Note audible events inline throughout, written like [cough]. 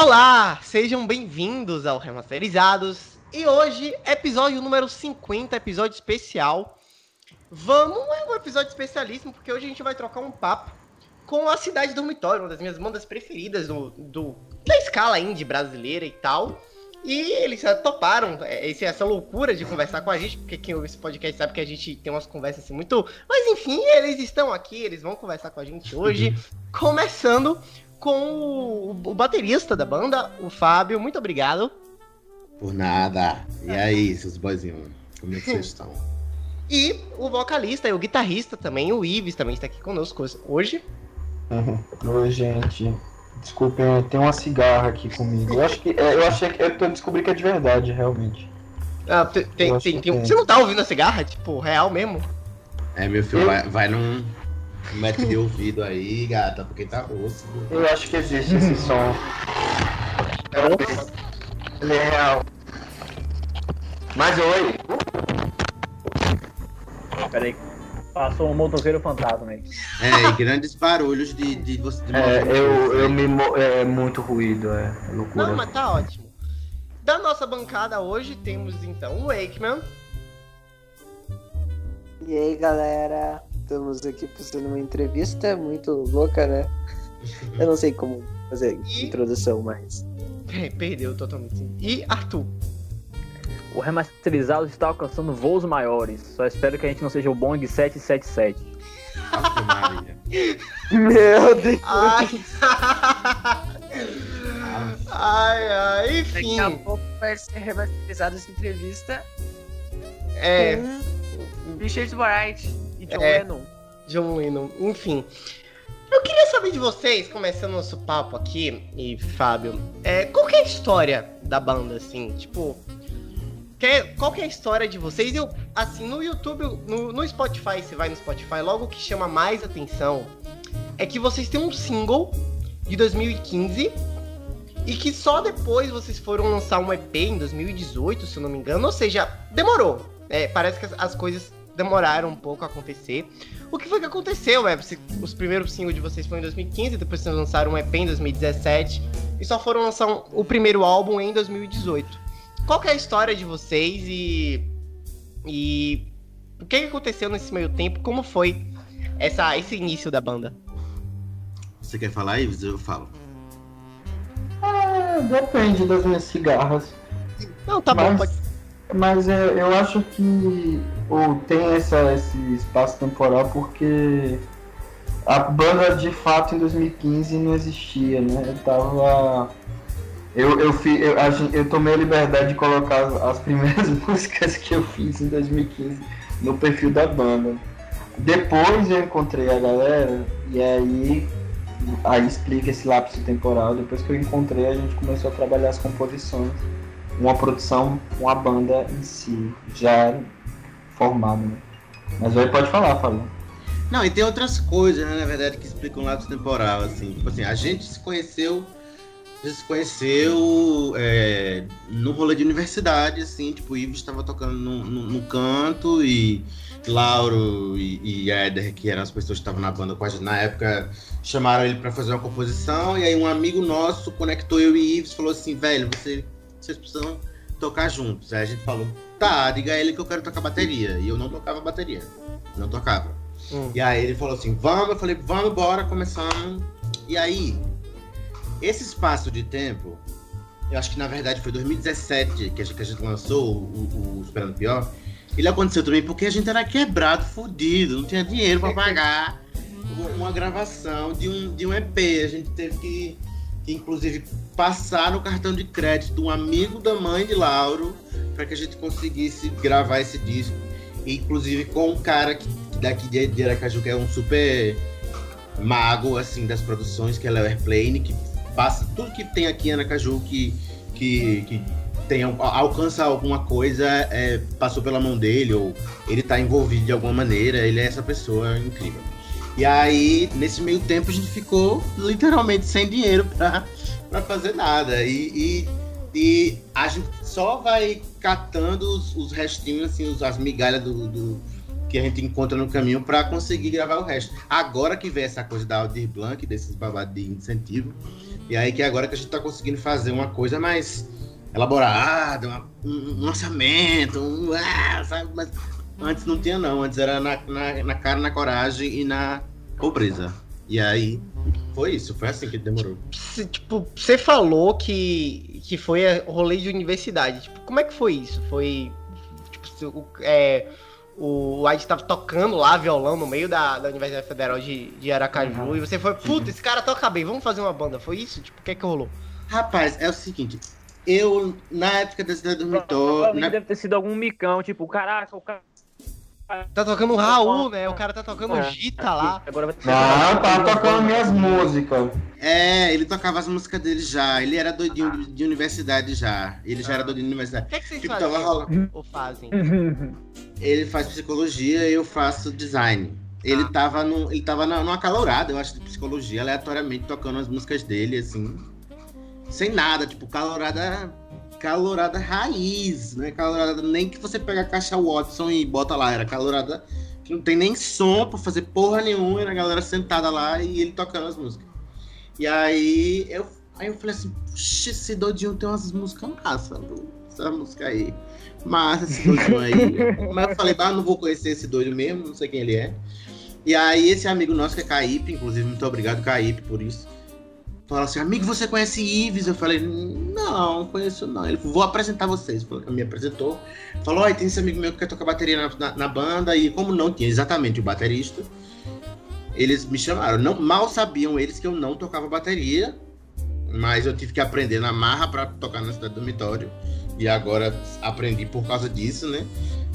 Olá, sejam bem-vindos ao Remasterizados. E hoje, episódio número 50, episódio especial. Vamos, é um episódio especialíssimo, porque hoje a gente vai trocar um papo com a Cidade Dormitório, uma das minhas bandas preferidas do, do da escala indie brasileira e tal. E eles toparam é, esse, essa loucura de conversar com a gente, porque quem ouve esse podcast sabe que a gente tem umas conversas assim muito. Mas enfim, eles estão aqui, eles vão conversar com a gente hoje. [laughs] Começando com o, o baterista da banda, o Fábio. Muito obrigado. Por nada. E aí, seus boizinhos? Como é que vocês [laughs] estão? E o vocalista e o guitarrista também, o Ives, também está aqui conosco hoje. Uhum. Oi, gente. Desculpem, tem uma cigarra aqui comigo. Eu acho que. É, eu achei que. Eu descobri que é de verdade, realmente. Ah, tem, tem, tem, tem, Você não tá ouvindo a cigarra? Tipo, real mesmo? É, meu filho, eu... vai, vai num médico de ouvido aí, gata, porque tá osso. Eu acho que existe esse som. Ele é real. Mas oi. Peraí. Passou um motoqueiro fantasma aí. É, e grandes barulhos de, de você. De é, eu, eu me. É muito ruído, é, é loucura. Não, mas tá ótimo. Da nossa bancada hoje temos então o Wakeman. E aí galera, estamos aqui fazendo uma entrevista muito louca, né? Eu não sei como fazer e... introdução, mas. Perdeu totalmente. E Arthur. O remasterizado está alcançando voos maiores. Só espero que a gente não seja o Boeing 777. Meu Deus. Ai. ai, ai, enfim. Daqui a pouco vai ser remasterizada essa entrevista. É. Com Richard Wright John É. Lennon. John Lennon, enfim. Eu queria saber de vocês, começando nosso papo aqui, e Fábio, é, qual é a história da banda, assim? Tipo, qual que é a história de vocês? Eu, assim, no YouTube, no, no Spotify, você vai no Spotify, logo o que chama mais atenção é que vocês têm um single de 2015 e que só depois vocês foram lançar um EP em 2018, se eu não me engano, ou seja, demorou. É, parece que as, as coisas demoraram um pouco a acontecer. O que foi que aconteceu, é? Você- os primeiros singles de vocês foram em 2015, depois vocês lançaram um EP em 2017 e só foram lançar um- o primeiro álbum em 2018. Qual que é a história de vocês e e o que que aconteceu nesse meio tempo? Como foi essa esse início da banda? Você quer falar, Ives? Eu falo. É, depende das minhas cigarras. Não, tá bom, Mas- pode. Mas é, eu acho que ou tem essa, esse espaço temporal porque a banda de fato em 2015 não existia, né? Eu tava. Eu, eu, fi, eu, eu tomei a liberdade de colocar as, as primeiras [laughs] músicas que eu fiz em 2015 no perfil da banda. Depois eu encontrei a galera e aí, aí explica esse lapso temporal. Depois que eu encontrei, a gente começou a trabalhar as composições uma produção com a banda em si, já formada. Né? Mas aí pode falar, Fábio. Não, e tem outras coisas, né, na verdade, que explicam o lapso temporal, assim. Tipo assim, a gente se conheceu. gente se conheceu é, no rolê de universidade, assim, tipo, o Ives estava tocando no, no, no canto e Lauro e, e Éder, que eram as pessoas que estavam na banda gente na época, chamaram ele para fazer uma composição, e aí um amigo nosso conectou eu e Ives falou assim, velho, você, vocês precisam tocar juntos. Aí a gente falou, tá, diga a ele que eu quero tocar bateria. E eu não tocava bateria. Não tocava. Hum. E aí ele falou assim, vamos, eu falei, vamos, bora, começamos. E aí, esse espaço de tempo, eu acho que na verdade foi 2017 que a gente, que a gente lançou o, o, Esperando Pior. Ele aconteceu também porque a gente era quebrado, fudido, não tinha dinheiro pra pagar uma, gravação de um, de um EP. A gente teve que, inclusive, passar no cartão de crédito um amigo da mãe de Lauro para que a gente conseguisse gravar esse disco. Inclusive com um cara que, daqui de, Aracaju, que é um super mago assim das produções, que é o Airplane, que passa tudo que tem aqui em Aracaju que, que, que tem, alcança alguma coisa, é, passou pela mão dele, ou ele tá envolvido de alguma maneira, ele é essa pessoa incrível. E aí, nesse meio tempo, a gente ficou literalmente sem dinheiro pra, fazer nada. E, e, e a gente só vai catando os, os restinhos, assim, os- as migalhas do, do, que a gente encontra no caminho para conseguir gravar o resto. Agora que vem essa coisa da Aldir Blanc, desses babados de incentivo, e aí que agora que a gente está conseguindo fazer uma coisa mais elaborada, uma, um, lançamento, um, ah, sabe? Mas antes não tinha não, antes era na, na, na cara, na coragem e na pobreza. E aí foi isso, foi assim que demorou. Tipo, você falou que, que foi rolê de universidade. Tipo, como é que foi isso? Foi. Tipo, é, o White estava tocando lá violão no meio da, da Universidade Federal de, de Aracaju uhum. e você foi, puta, esse cara toca bem, vamos fazer uma banda. Foi isso? Tipo, o que é que rolou? Rapaz, é o seguinte, eu, na época da cidade do Mitor... Na... Deve ter sido algum micão, tipo, caraca, o cara Tá tocando o Raul, né? O cara tá tocando é. Gita lá. Agora vai Não, tá tocando minhas músicas. É, ele tocava as músicas dele já. Ele era doidinho de, de universidade já. Ele já era doidinho de universidade. O que, é que vocês tipo, fazem? Ou fazem? [laughs] Ele faz psicologia e eu faço design. Ele ah. tava, no, ele tava numa calorada, eu acho, de psicologia, aleatoriamente tocando as músicas dele, assim. Sem nada, tipo, calorada calorada raiz, né? Calorada nem que você pega a caixa Watson e bota lá, era calorada que não tem nem som pra fazer porra nenhuma, era a galera sentada lá e ele tocando as músicas. E aí eu, aí eu falei assim, puxa, esse doidinho tem umas músicas massa, essa música aí. Massa esse doidinho aí. [laughs] Mas eu falei, ah, não vou conhecer esse doido mesmo, não sei quem ele é. E aí esse amigo nosso que é Caípe, inclusive, muito obrigado, Caípe, por isso Fala assim, amigo, você conhece Ives? Eu falei, não, conheço não. Ele falou, vou apresentar vocês. Me apresentou. Falou, olha, tem esse amigo meu que quer tocar bateria na, na, na, banda. E como não tinha exatamente o baterista, eles me chamaram. Não, mal sabiam eles que eu não tocava bateria. Mas eu tive que aprender na marra para tocar na cidade do dormitório. E agora aprendi por causa disso, né?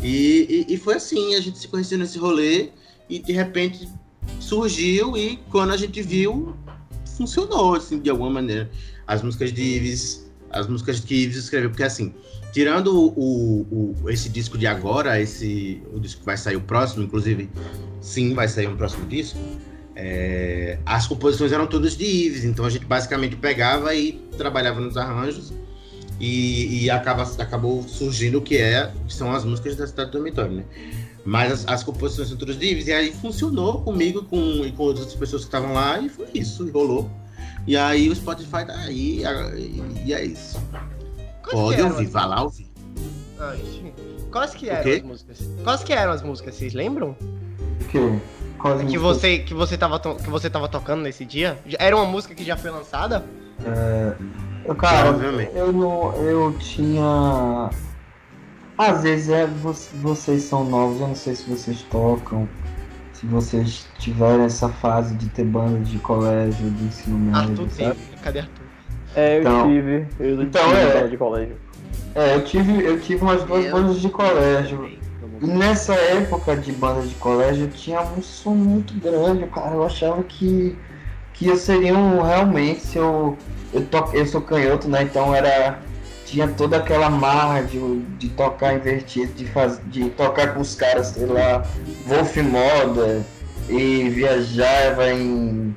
E, e, e foi assim, a gente se conheceu nesse rolê. E de repente surgiu. E quando a gente viu, funcionou, assim, de alguma maneira. As músicas de Ives, as músicas que Ives escreveu, porque assim, tirando o, o, esse disco de agora, esse, o disco que vai sair o próximo, inclusive, sim, vai sair um próximo disco, é, as composições eram todas de Ives, então a gente basicamente pegava e trabalhava nos arranjos e, e acaba, acabou surgindo o que é, que são as músicas da Cidade do Dormitório, né? Mas as, as composições são todas livres. E aí funcionou comigo com, e com outras pessoas que estavam lá. E foi isso, rolou. E aí o Spotify tá aí. E, e é isso. Quais Pode ouvir, vá lá ouvir. Quais que eram as músicas? Quais que eram as músicas? Vocês lembram? Que? Quais que você, que, você tava que você tava tocando nesse dia? Era uma música que já foi lançada? É, eu, cara, eu, eu tinha às vezes é, vocês são novos, eu não sei se vocês tocam, se vocês tiveram essa fase de ter bandas de colégio, de ensino médio. Arthur sabe? teve, cadê Arthur? É, eu então, tive. Eu então, tive é, de colégio. É, eu tive, eu tive umas duas eu bandas de colégio. E nessa época de bandas de colégio tinha um som muito grande, cara. Eu achava que, que eu seria um, realmente, se eu. Eu, to, eu sou canhoto, né? Então era tinha toda aquela marra de, de tocar invertido, de, faz, de tocar com os caras, sei lá, Wolf Moda, e viajava em,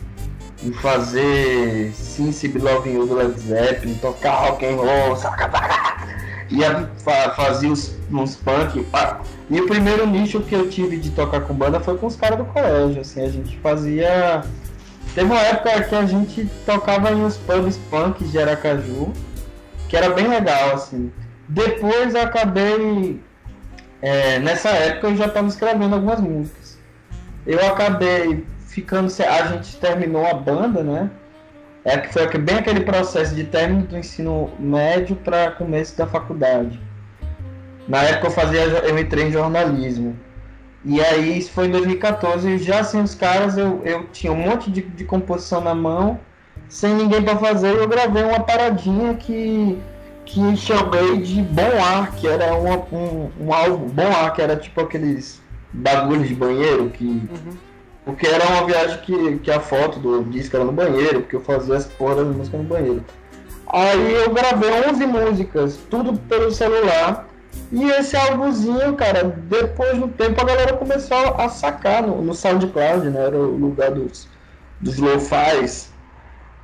em fazer Since Love You do Led Zeppelin, tocar rock and roll, saca, ia fazia uns, uns punk. E o primeiro nicho que eu tive de tocar com banda foi com os caras do colégio, assim, a gente fazia. Teve uma época que a gente tocava em uns pubs punk de Aracaju que era bem legal, assim. Depois eu acabei. É, nessa época eu já estava escrevendo algumas músicas. Eu acabei ficando. A gente terminou a banda, né? É que foi bem aquele processo de término do ensino médio para começo da faculdade. Na época eu fazia, eu entrei em jornalismo. E aí isso foi em 2014, e já assim os caras, eu, eu tinha um monte de, de composição na mão sem ninguém para fazer, eu gravei uma paradinha que que chamei de Bom Ar, que era uma, um, um álbum Bom Ar, que era tipo aqueles bagulhos de banheiro que uhum. porque era uma viagem que, que a foto do disco era no banheiro, porque eu fazia as porras das músicas no banheiro. Aí eu gravei 11 músicas, tudo pelo celular. E esse álbumzinho, cara, depois do tempo a galera começou a sacar no, no SoundCloud, né? Era o lugar dos, dos lo-fis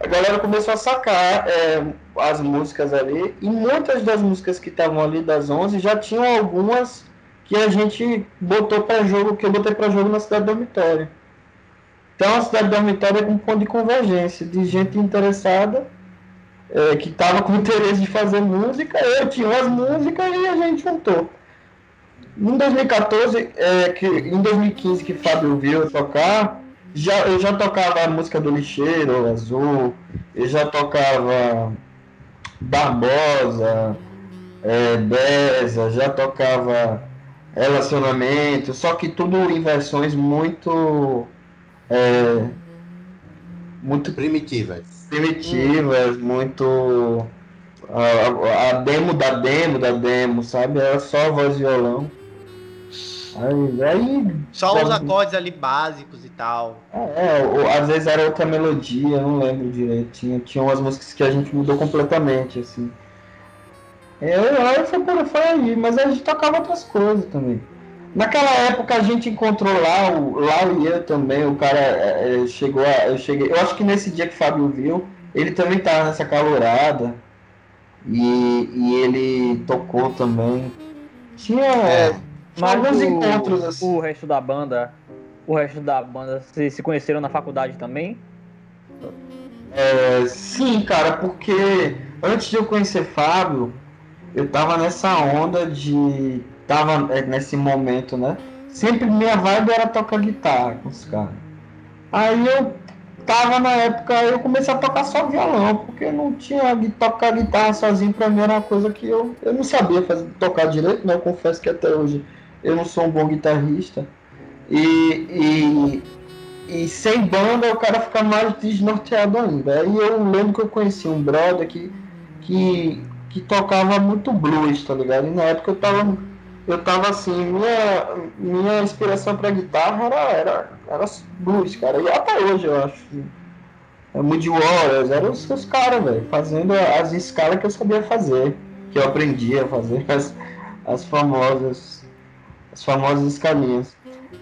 a galera começou a sacar é, as músicas ali, e muitas das músicas que estavam ali das 11 já tinham algumas que a gente botou para jogo, que eu botei para jogo na cidade dormitório. Então a cidade dormitória é um ponto de convergência de gente interessada é, que estava com [laughs] interesse de fazer música, eu tinha as músicas e a gente juntou. Em 2014, é, que, em 2015 que Fábio viu tocar, já, eu já tocava a música do Lixeiro, Azul, eu já tocava Barbosa, é, Beza, já tocava Relacionamento, só que tudo em versões muito. É, muito primitivas. Primitivas, muito. A, a, demo da demo da demo, sabe? Era só voz e violão. Aí, aí Só os acordes ali básicos e tal. É, ou, às vezes era outra melodia, não lembro direito. Tinha, umas músicas que a gente mudou completamente, assim. Eu, aí foi por foi aí, mas a gente tocava outras coisas também. Naquela época a gente encontrou lá, o, lá e eu também, o cara é, é, chegou a. Eu cheguei. Eu acho que nesse dia que o Fábio viu, ele também tava nessa calorada. E, e ele tocou também. Tinha. É mas alguns o, encontros assim. O resto da banda, o resto da banda, vocês se conheceram na faculdade também? É, sim, cara, porque antes de eu conhecer Fábio, eu tava nessa onda de. Tava é, nesse momento, né? Sempre minha vibe era tocar guitarra com os caras. Aí eu tava na época, eu comecei a tocar só violão, porque não tinha tocar guitarra sozinho pra mim era uma coisa que eu, eu não sabia fazer, tocar direito, né? Eu confesso que até hoje eu não sou um bom guitarrista. E, e, e sem banda o cara fica mais desnorteado ainda. Aí eu lembro que eu conheci um brother que, que, que tocava muito blues, tá ligado? E na época eu tava, eu tava assim, minha, minha inspiração pra guitarra era, era, era blues, cara. E até hoje eu acho. É Moody Waters, eram os, os caras, velho, fazendo as escalas que eu sabia fazer, que eu aprendi a fazer, [laughs] as, as famosas as famosas escalinhas.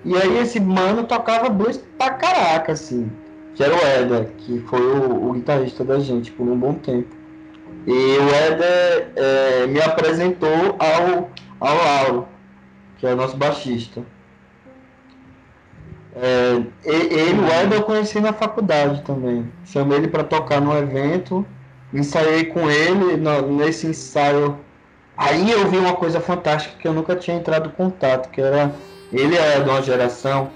E aí esse mano tocava blues pra caraca, assim. Que era o Eder, que foi o, o guitarrista da gente por um bom tempo. E o Eder é, me apresentou ao, ao Lauro, que é o nosso baixista. É, ele, o Eder, eu conheci na faculdade também. Chamei ele para tocar no evento, ensaiei com ele no, nesse ensaio Aí eu vi uma coisa fantástica que eu nunca tinha entrado em contato, que era ele é de uma geração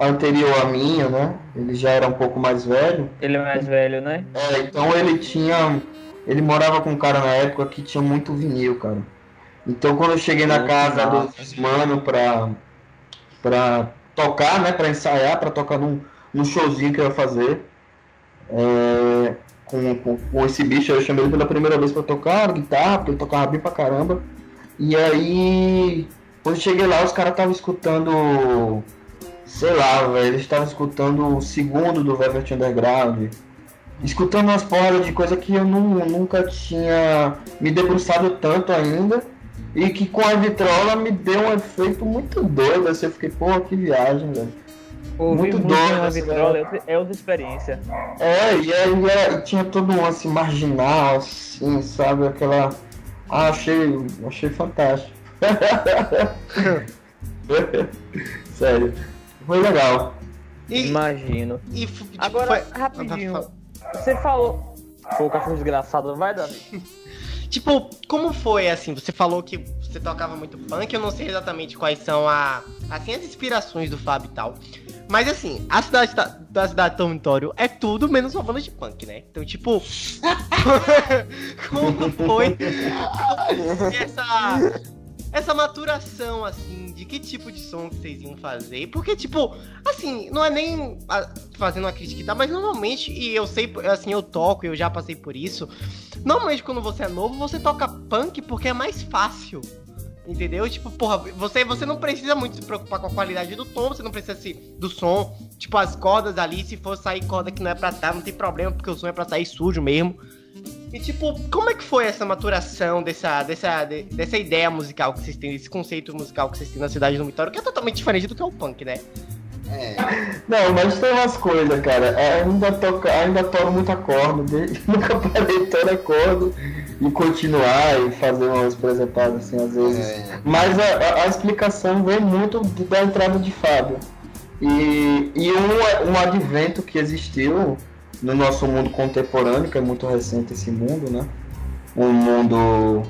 anterior à minha, né? Ele já era um pouco mais velho. Ele é mais velho, né? É, então ele tinha. Ele morava com um cara na época que tinha muito vinil, cara. Então quando eu cheguei na casa dos mano pra, pra tocar, né? Pra ensaiar, pra tocar num, num showzinho que eu ia fazer. É, com, com, com, esse bicho. Eu chamei ele pela primeira vez para tocar guitarra, porque ele tocava bem pra caramba. E aí, quando cheguei lá, os caras estavam escutando. Sei lá, velho, eles estavam escutando o segundo do Velvet Underground. Escutando umas porras de coisa que eu não, nunca tinha me debruçado tanto ainda. E que com a vitrola me deu um efeito muito doido. Assim, eu fiquei, pô, que viagem, velho. Muito doido vitrola é, é outra experiência. É, e aí é, tinha todo um lance marginal, assim, sabe? Aquela. Ah, achei, achei fantástico. [laughs] Sério. Foi legal. E, Imagino. E, tipo, Agora, foi... rapidinho. Você falou. Pô, cachorro desgraçado, vai, Davi? [laughs] tipo, como foi assim? Você falou que você tocava muito punk, eu não sei exatamente quais são a, assim, as inspirações do Fábio e tal. Mas assim, a cidade da, da cidade dormitório é tudo menos uma banda de punk, né? Então, tipo. [laughs] como foi [laughs] essa, essa maturação, assim, de que tipo de som que vocês iam fazer? Porque, tipo, assim, não é nem fazendo uma crítica, tá? Mas normalmente, e eu sei, assim, eu toco, eu já passei por isso. Normalmente, quando você é novo, você toca punk porque é mais fácil. Entendeu? Tipo, porra, você, você não precisa muito se preocupar com a qualidade do tom, você não precisa se, do som. Tipo, as cordas ali, se for sair corda que não é pra estar, não tem problema, porque o som é pra sair sujo mesmo. E tipo, como é que foi essa maturação dessa, dessa, de, dessa ideia musical que vocês têm, desse conceito musical que vocês têm na cidade do Vitória, que é totalmente diferente do que é o punk, né? É, Não, mas tem umas coisas, cara. É, Ainda toca, ainda toro muita corda. de- [laughs] Nunca parei de torar corda e continuar e fazer umas apresentadas assim às vezes. é, Mas a, a- a explicação vem muito de- da entrada de Fábio. E, e um, um advento que existiu no nosso mundo contemporâneo, que é muito recente esse mundo, né? Um mundo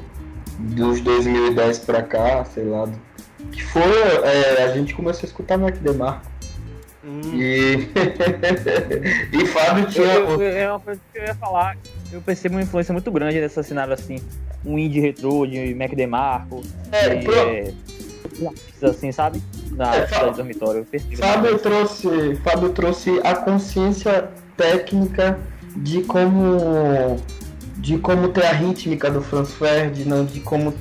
dos 2010 pra cá, sei lá. Que foi. é, a gente começou a escutar Mac DeMarco. Hum. E. [laughs] e Fábio tinha. eu, eu- é uma coisa que eu ia falar. Eu percebo uma influência muito grande nessa cenário assim. Um indie retrô de Mac DeMarco. É, e, pro- é, assim, sabe? Na É, cidade do dormitório. Eu percebo. Fábio trouxe, Fábio trouxe a consciência técnica de como de como ter a rítmica do Franz Ferdinand, de como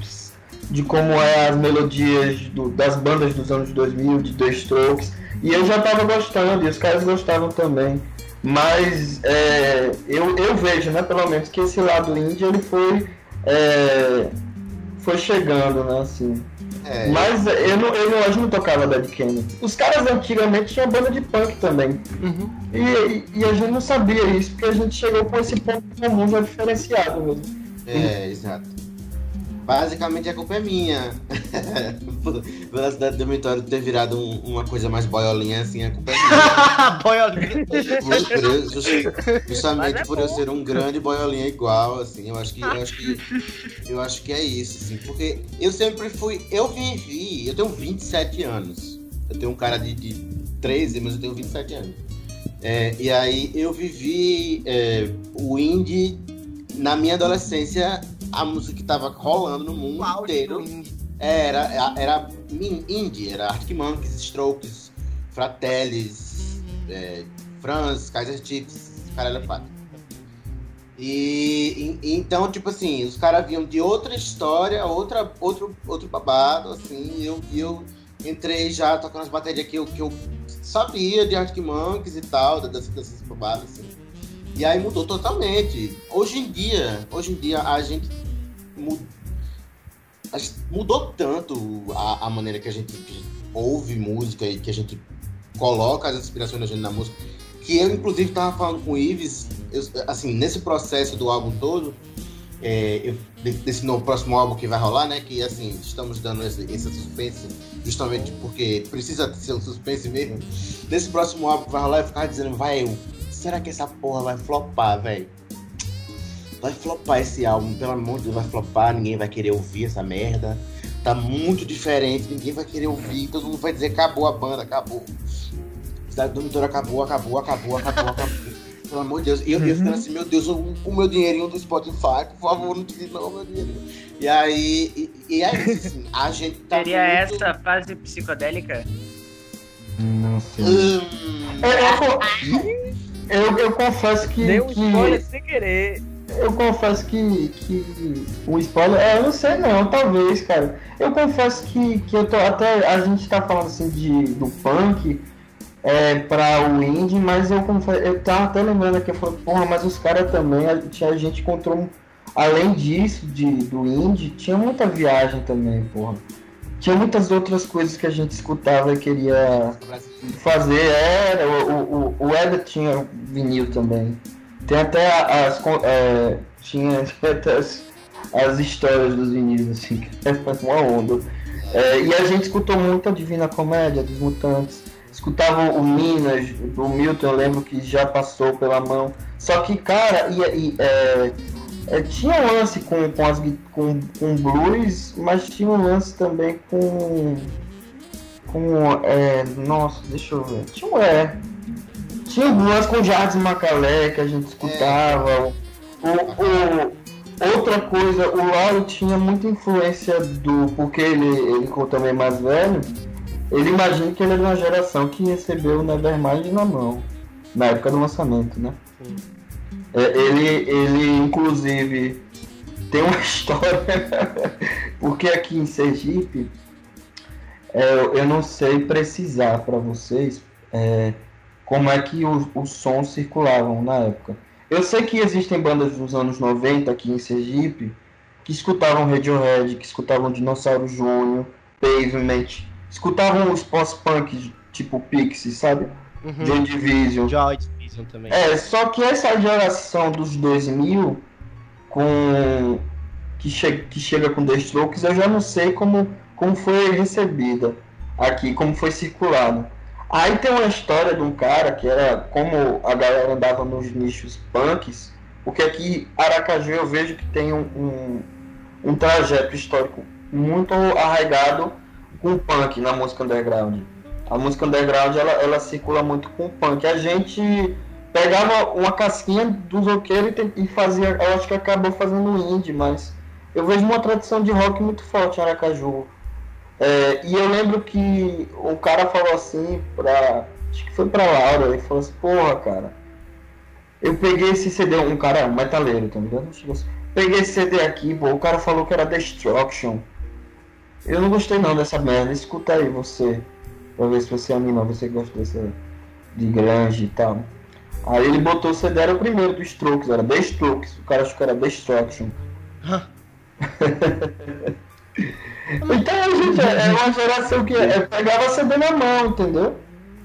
de como é as melodias do- das bandas dos anos 2000, de The Strokes. E eu já tava gostando, e os caras gostavam também. Mas é, eu, eu vejo, né, pelo menos, que esse lado indie ele foi, é, foi chegando, né, assim. é. Mas eu não, eu não, gente não tocava Dead Kennedy. Os caras antigamente tinham banda de punk também. Uhum. E, e- e a gente não sabia isso, porque a gente chegou com esse ponto comum já diferenciado mesmo. É, exato. Basicamente a culpa é minha. [laughs] Por- Pela cidade do dormitório ter virado um- uma coisa mais boiolinha assim, a culpa é minha. [laughs] Boiolinha. Por- justamente é por eu ser um grande boiolinha igual, assim, eu acho que eu acho que eu acho que é isso, assim, porque eu sempre fui, eu vivi, eu tenho 27 anos. Eu tenho um cara de, de 13, mas eu tenho 27 anos. É, e aí eu vivi é, o indie na minha adolescência, a música que tava rolando no mundo auge inteiro. Era, era indie, era Arctic Monkeys, Strokes, Fratellis, é, Franz, Kaiser Chiefs, caralho, é quatro. E, e- então, tipo assim, os caras vinham de outra história, outra, outro, outro babado, assim, e eu, eu entrei já tocando as baterias que eu, que eu sabia de Arctic Monkeys e tal, dessas, dessas babadas, assim. E aí mudou totalmente. Hoje em dia, hoje em dia a gente mu- a gente mudou tanto a, a maneira que a gente ouve música e que a gente coloca as inspirações da gente na música, que eu inclusive tava falando com o Ives, eu- assim, nesse processo do álbum todo, é, eu- de- desse novo próximo álbum que vai rolar, né, que assim, estamos dando esse, esse suspense justamente porque precisa ser um suspense mesmo. Nesse próximo álbum que vai rolar, eu ficava dizendo, vai, será que essa porra vai flopar, velho? Vai flopar esse álbum, pelo amor de Deus, vai flopar, ninguém vai querer ouvir essa merda. Tá muito diferente, ninguém vai querer ouvir, todo mundo vai dizer acabou a banda, acabou. Cidade do Dormitório acabou, acabou, acabou, acabou, acabou. [laughs] Pelo amor de Deus. E eu, eu ficando assim, meu Deus, o, o meu dinheirinho do Spotify, por favor, não tire não, meu dinheirinho. E aí, e, e é isso, assim, a gente tá Seria muito... essa fase psicodélica? Não sei. Hum, Eu, eu, eu- eu confesso que. Deu um que- spoiler sem querer. Eu confesso que, que o spoiler. É, eu não sei não, talvez, cara. Eu confesso que, que eu tô. Até a gente tá falando assim de, do punk é, pra o indie, mas eu confesso. Eu tava até lembrando aqui, eu falei, porra, mas os caras também, a, tinha- a gente encontrou. Além disso, de, do indie, tinha muita viagem também, porra. Tinha muitas outras coisas que a gente escutava e queria fazer. Era o, o, o Eder tinha vinil também. Tem até as é, tinha [laughs] até as, as histórias dos vinis assim que é uma onda. É, e a gente escutou muito a Divina Comédia dos Mutantes. Escutava o Minas do Milton eu lembro que já passou pela mão. Só que cara e, e, é, é, tinha um lance com, com, as, com, com blues mas tinha um lance também com com. É, nossa, deixa eu ver. Tinha, um- é, tinha algumas com Jardim Macalé que a gente escutava. O, o- outra coisa, o Lauro tinha muita influência do. Porque ele, ele como também mais velho, ele imagina que ele é de uma geração que recebeu o Nevermind na mão. Na época do lançamento, né? É, ele, ele, inclusive, tem uma [laughs] história. porque aqui em Sergipe. É, eu não sei precisar para vocês é, como é que o- os sons circulavam na época. Eu sei que existem bandas dos anos 90 aqui em Sergipe que escutavam Radiohead, que escutavam Dinossauro Júnior, Pavement, escutavam os pós-punk tipo Pixies, sabe? Uhum. Joy Division. Joy Também. É, só que essa geração dos 2000 com que, che que chega com The Strokes, eu já não sei como, como foi recebida aqui, como foi circulado. Aí tem uma história de um cara que era como a galera andava nos nichos punks, porque aqui Aracaju eu vejo que tem um, um, um trajeto histórico muito arraigado com o punk na música underground. A música underground ela, ela circula muito com o punk. A gente pegava uma casquinha dos roqueiros e, e fazia, eu acho que acabou fazendo indie, mas eu vejo uma tradição de rock muito forte em Aracaju. É, e eu lembro que o cara falou assim pra. Acho que foi pra Laura, ele falou assim, porra, cara. Eu peguei esse CD, um cara, um metaleiro, tá ligado? Assim, Peguei esse CD aqui, pô, o cara falou que era Destruction. Eu não gostei não dessa merda, escuta aí você. Pra ver se você anima, você gosta dessa de grunge e tal. Aí ele botou o CD, era o primeiro do Strokes, era The Strokes, o cara achou que era Destruction. [laughs] Então, gente, é é uma geração que é, pegava CD na mão, entendeu?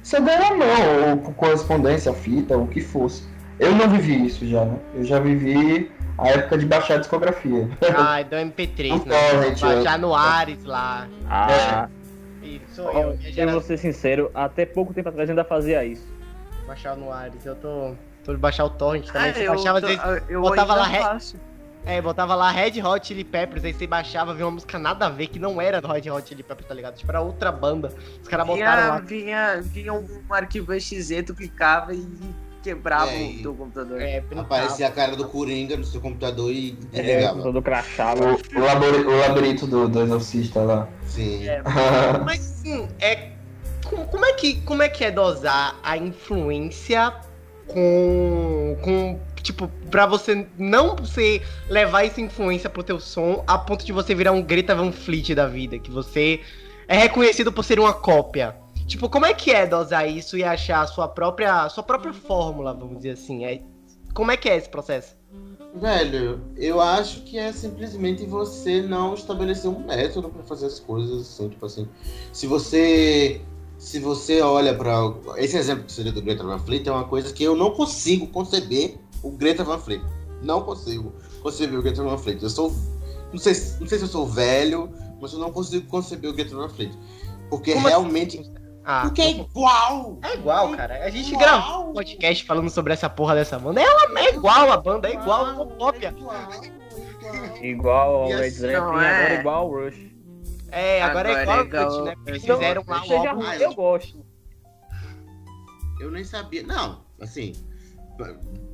CD na mão, ou por correspondência, fita, o que fosse. Eu não vivi isso já, né? Eu já vivi a época de baixar a discografia. Ai, do MP3, Um né? torrent, Baixar é. no Ares lá. Ah, Isso, sou eu. Minha eu geração vou ser sincero, até pouco tempo atrás ainda fazia isso. Baixar no Ares. Eu tô. Tô de baixar o torrent também. Ah, Você eu, baixava às tô- vezes. eu botava lá, faço. É, botava lá Red Hot Chili Peppers, aí você baixava, via uma música nada a ver, que não era do Red Hot Chili Peppers, tá ligado? Tipo, era outra banda. Os caras botaram Vinha, lá. vinha, vinha um arquivo exe, tu clicava e quebrava É, o teu computador. É. Aparecia a cara do Coringa no seu computador e É, todo crachado. O, o, labori- o labirinto do, do exorcista lá. Sim. É, [laughs] Mas sim, é. Como, é que, como é que é dosar a influência com. com. Tipo, pra você não você levar essa influência pro teu som a ponto de você virar um Greta Van Fleet da vida, que você é reconhecido por ser uma cópia. Tipo, como é que é dosar isso e achar a sua própria, sua própria fórmula, vamos dizer assim? É, como é que é esse processo? Velho, eu acho que é simplesmente você não estabelecer um método pra fazer as coisas assim, tipo assim. Se você se você olha pra esse exemplo que seria do Greta Van Fleet é uma coisa que eu não consigo conceber o Greta Van Fleet. Não consigo conceber o Greta Van Fleet. Eu sou não sei, se- não sei se eu sou velho, mas eu não consigo conceber o Greta Van Fleet. Porque Como assim? realmente Ah, porque é igual. é igual, cara. A gente Igual. gravou um podcast falando sobre essa porra dessa banda. Ela é igual a banda, é igual, é uma cópia. Igual ao E Red assim, Zeppelin, não agora é. igual ao Rush. É, agora, é igual Agora é igual- né? Porque eles Não, fizeram lá o ruim, eu gosto. Eu nem sabia. Não, assim.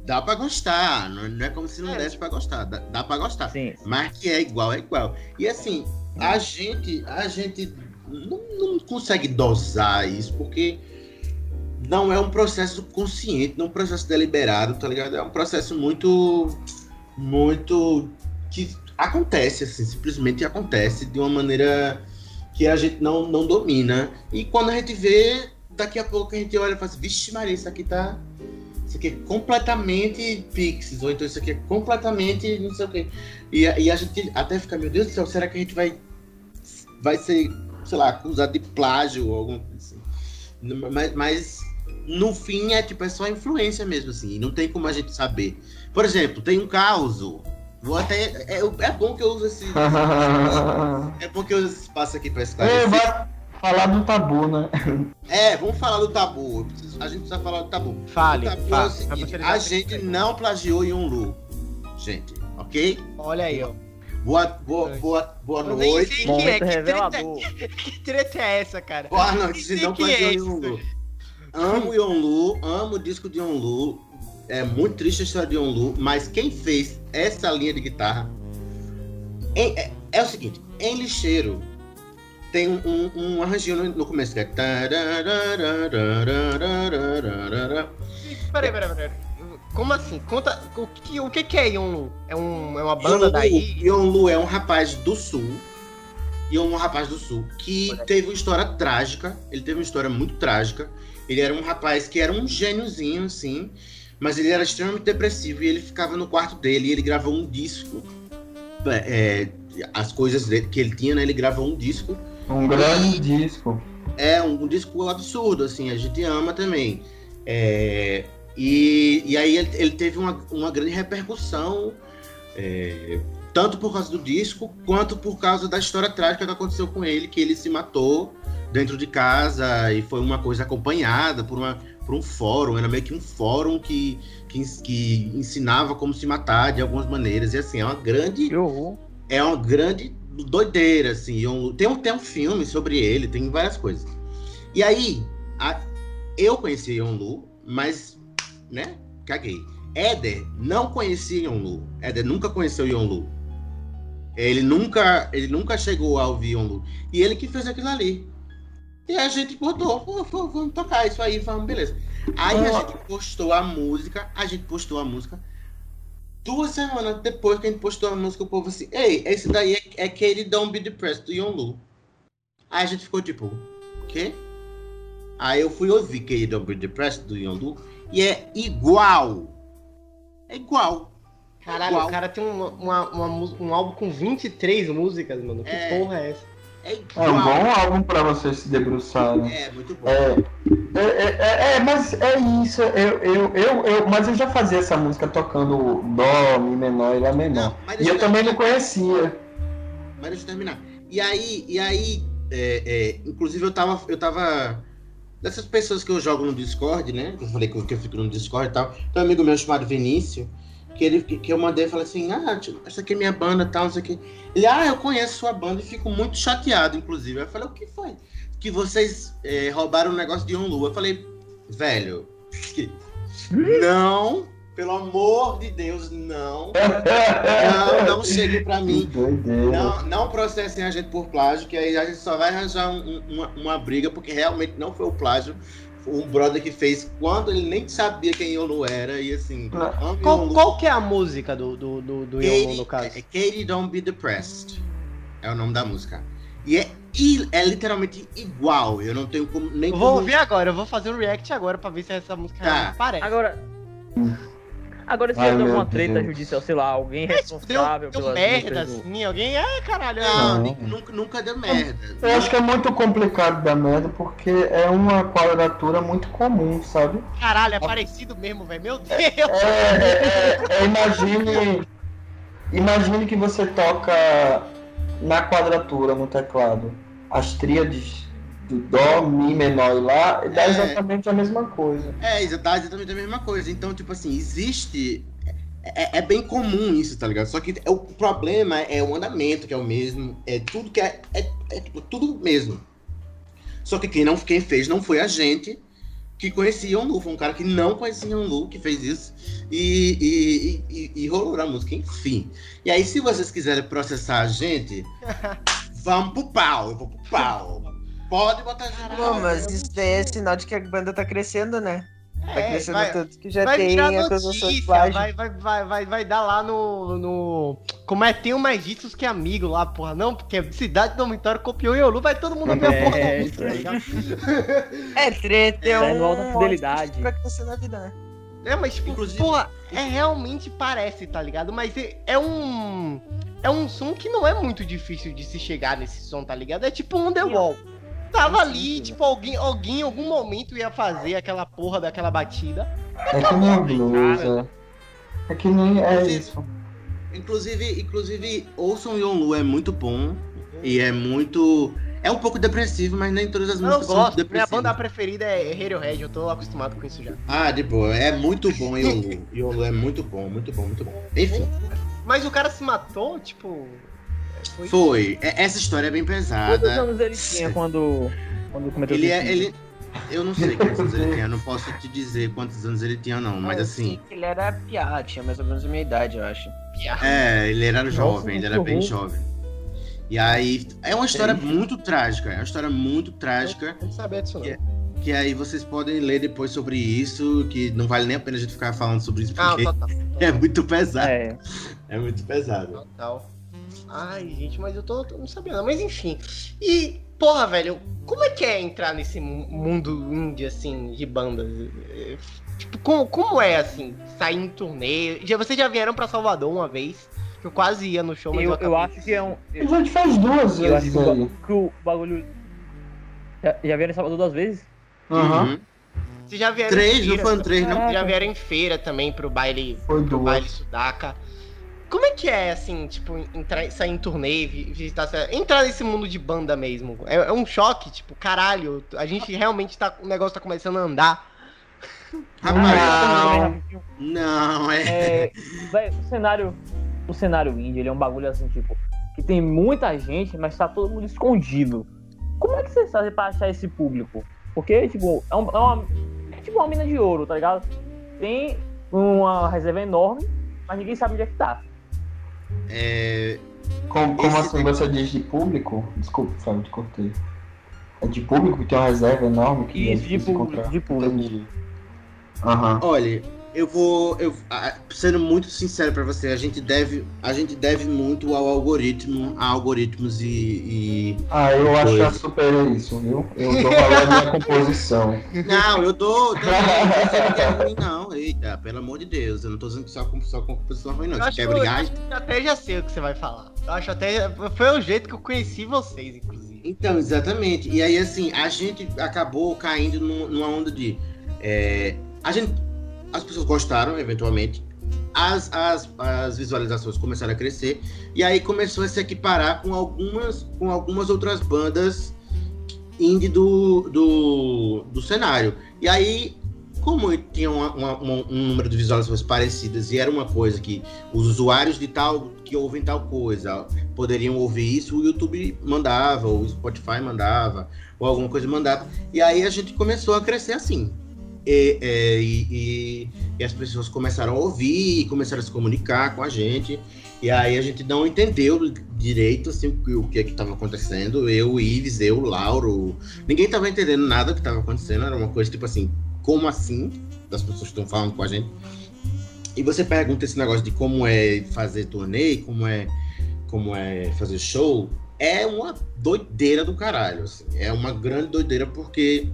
Dá pra gostar. Não não é como se não É. desse pra gostar. Dá, dá pra gostar. Sim. Mas que é igual, é igual. E assim, a gente. A gente não, não consegue dosar isso, porque não é um processo consciente, não é um processo deliberado, tá ligado? É um processo muito. Muito. que acontece, assim, simplesmente acontece de uma maneira que a gente não, não domina. E quando a gente vê, daqui a pouco a gente olha e fala assim, vixe Maria, isso aqui tá. Isso aqui é completamente Pixies, ou então isso aqui é completamente não sei o quê. E, e a gente até fica, meu Deus do céu, será que a gente vai, vai ser, sei lá, acusado de plágio ou alguma coisa assim? Mas, mas no fim é tipo, é só influência mesmo, assim, não tem como a gente saber. Por exemplo, tem um caos. Vou até. É, é bom que eu use esse. [laughs] É bom que eu use esse espaço aqui pra É, esclarecer. vai falar do tabu, né? É, vamos falar do tabu. Preciso- A gente precisa falar do tabu. Fale, o tabu é o fale. seguinte, a gente não plagiou Yonlu. Gente, ok? Olha aí, ó. Boa, boa, boa, boa Eu nem noite. sei quem é, que treta, revelador. que treta é essa, cara? Boa noite, não é plagiou isso. Yonlu. Amo Yonlu, amo o disco de Yonlu é muito triste a história de Onlu, mas quem fez essa linha de guitarra é, é, o seguinte, em lixeiro tem um, um, arranjinho no, no, começo que é. Peraí, peraí, peraí. Como assim? Conta o que, o que é Yonlu? É, um, é uma banda Yonlu, daí? Yonlu é um rapaz do sul. E é um rapaz do sul que teve uma história trágica. Ele teve uma história muito trágica. Ele era um rapaz que era um gêniozinho, assim. Mas ele era extremamente depressivo e ele ficava no quarto dele e ele gravou um disco. É, as coisas que ele tinha, né? Ele gravou um disco. Um grande disco. é um, um disco absurdo, assim, a gente ama também. É, e, e aí ele, ele teve uma, uma grande repercussão, é, tanto por causa do disco, quanto por causa da história trágica que aconteceu com ele, que ele se matou dentro de casa e foi uma coisa acompanhada por, uma, por um fórum, era meio que um fórum que, que, que ensinava como se matar de algumas maneiras. E assim, é uma grande. É uma grande doideira, assim. Tem um, tem um filme sobre ele, tem várias coisas. E aí, a, eu conheci Yon Lu, mas, né, caguei. Éder não conhecia Yon Lu. Éder nunca conheceu Yon Lu. Ele nunca, ele nunca chegou a ouvir Yon Lu. E ele que fez aquilo ali. E a gente botou, vamos tocar isso aí, vamos, beleza. Aí a gente postou a música, a gente postou a música. Duas semanas depois que a gente postou a música, o povo assim, ei, esse daí é, é Katie Don't Be Depressed, do Yon Lu. Aí a gente ficou tipo, o quê? Aí eu fui ouvir Katie Don't Be Depressed, do Yon Lu, e é igual. É igual. Caralho, igual. o cara tem uma, uma, uma, um álbum com 23 músicas, mano. Que é... porra é essa? É, é, um bom álbum pra você se debruçar. Né? É, muito bom. É, é, é, é, mas é isso. Eu, eu, eu, eu, mas eu já fazia essa música tocando Dó, Mi menor e Lá menor. E eu também não conhecia. Mas deixa eu terminar. E aí, e aí é, é, inclusive eu tava, eu tava. Dessas pessoas que eu jogo no Discord, né? Eu falei que eu fico no Discord e tal. Tem um amigo meu chamado Vinícius que, ele, que eu mandei e falei assim, ah, essa aqui é minha banda tal, não sei o que. Ele, ah, eu conheço sua banda e fico muito chateado, inclusive. Eu falei, o que foi? Que vocês é, roubaram o um negócio de Onlu. Eu falei, velho, não, pelo amor de Deus, não. Não, não chegue pra mim. Não, não processem a gente por plágio, que aí a gente só vai arranjar um, uma, uma briga, porque realmente não foi o plágio um brother que fez quando ele nem sabia quem Yolo era e assim. Qual, qual que é a música do, do, do, do Katie, Yolo, no caso? É, Katie Don't Be Depressed. É o nome da música. E é, é literalmente igual. Eu não tenho como, nem eu Vou ouvir agora, eu vou fazer um react agora pra ver se essa música tá. parece. Agora. Agora, se tiver alguma treta judicial, sei lá, alguém responsável deu, deu merda, assim, alguém, ah, caralho. Não, não. Nunca, nunca deu merda. Eu acho que é muito complicado dar merda, porque é uma quadratura muito comum, sabe? Caralho, é parecido mesmo, velho, meu Deus. É, é, é, imagine, imagine que você toca na quadratura no teclado, as tríades do Dó, Mi menor e Lá, dá é, exatamente a mesma coisa. É, dá exatamente a mesma coisa. Então, tipo assim, existe. É, é, bem comum isso, tá ligado? Só que é, o problema é o andamento, que é o mesmo, é tudo que é, é, é tipo, tudo mesmo. Só que quem, não, quem fez não foi a gente que conhecia o Lu, foi um cara que não conhecia o Lu que fez isso e, e, e, e, rolou a música, enfim. E aí, se vocês quiserem processar a gente, [laughs] vamos pro pau, eu vou pro pau. Pode botar Caralho, Pô, mas isso daí é sinal de que a banda tá crescendo, né? Tá é, crescendo vai, tanto que já tem acusação de plágio. Vai, vai, vai, vai, vai dar lá no, no. Como é, tem mais discos que amigo lá, porra. Não, porque a cidade dormitório copiou o Yolu, vai todo mundo ver é, a porra da música. É, treta é um. alta fidelidade. Pra crescer na vida, né? É, mas, tipo, Inclusive... porra, é realmente parece, tá ligado? Mas é, é um. É um som que não é muito difícil de se chegar nesse som, tá ligado? É tipo um The Wall. Tava ali, tipo, alguém, alguém em algum momento ia fazer aquela porra daquela batida. É que nem blues, é. É que nem é isso. Inclusive, inclusive, Ouçam Lu é muito bom. E é muito. É um pouco depressivo, mas nem todas as músicas são depressivas. Minha banda preferida é Radiohead, eu tô acostumado com isso já. Ah, de boa. É muito bom Yonlu. Yonlu é muito bom, muito bom, muito bom. Enfim. Mas o cara se matou, tipo. Foi. Foi. É, essa história é bem pesada. Quantos anos ele tinha quando, quando cometeu ele, é, ele Eu não sei quantos anos ele [laughs] tinha, não posso te dizer quantos anos ele tinha, não, mas assim. Ele era piá, tinha mais ou menos a minha idade, eu acho. Piá. É, ele era jovem, ele era bem jovem. E aí, é uma história muito trágica, é uma história muito trágica. Não saber disso, não. Que, que, aí vocês podem ler depois sobre isso, que não vale nem a pena a gente ficar falando sobre isso, ah, porque ah, total, [laughs] total. é muito pesado. É. é muito pesado. Total. Ai, gente, mas eu tô, tô não sabendo. Mas enfim. E, porra, velho, como é que é entrar nesse mundo indie, assim, de bandas? Tipo, como, como é, assim, sair em turnê? Já, vocês já vieram pra Salvador uma vez? Eu quase ia no show, mas eu, eu, eu acho que é um. A gente faz duas vezes. Eu acho que o bagulho Já, já vieram em Salvador duas vezes? Aham. Uhum. Vocês já vieram Três, em não feira, foram três, não? Já vieram em feira também pro baile, Foi pro duas. baile Sudaca. Como é que é, assim, tipo, entrar, sair em turnê, vi- visitar, entrar nesse mundo de banda mesmo? É, é um choque, tipo, caralho, a gente realmente tá, o negócio tá começando a andar. Rapaz, Ah, não, é. É, véi, o cenário, o cenário indie, ele é um bagulho assim, tipo, que tem muita gente, mas tá todo mundo escondido. Como é que vocês fazem pra achar esse público? Porque, tipo, é, um- é uma, é tipo uma mina de ouro, tá ligado? Tem uma reserva enorme, mas ninguém sabe onde é que tá. É, Como, como Esse assim você diz de público? Desculpa, Fábio, te cortei. É de público que tem uma reserva enorme que é Isso, de difícil público, de público. Aham. Olha, eu vou. Eu, sendo muito sincero pra você, a gente deve, a gente deve muito ao algoritmo, a algoritmos e. e- Ah, eu acho que Coisa. já superei isso, viu? Eu tô falando da minha composição. Não, eu dou. também, não tô dizendo que é ruim, não. Eita, pelo amor de Deus. Eu não tô dizendo que só com, só com composição é ruim, não. Eu Você acho quer brigar? Eu até já sei o que você vai falar. Eu acho até. Foi o jeito que eu conheci vocês, inclusive. Então, exatamente. E aí, assim, a gente acabou caindo num- numa onda de. é, a gente, as pessoas gostaram, eventualmente. As, as, as visualizações começaram a crescer. E aí começou a se equiparar com algumas, com algumas outras bandas indie do, do, do cenário. E aí, como tinha uma- uma- um número de visualizações parecidas e era uma coisa que os usuários de tal, que ouvem tal coisa, poderiam ouvir isso, o YouTube mandava, ou o Spotify mandava, ou alguma coisa mandava. E aí a gente começou a crescer assim. E, é, e- e- e as pessoas começaram a ouvir, e começaram a se comunicar com a gente. E aí a gente não entendeu direito assim, o que- é estava acontecendo. Eu, Ives, eu, Lauro. Ninguém estava entendendo nada do que estava acontecendo. Era uma coisa tipo assim, como assim? Das pessoas estão falando com a gente. E você pergunta esse negócio de como é fazer turnê, como é, como é fazer show, é uma doideira do caralho. assim. É uma grande doideira porque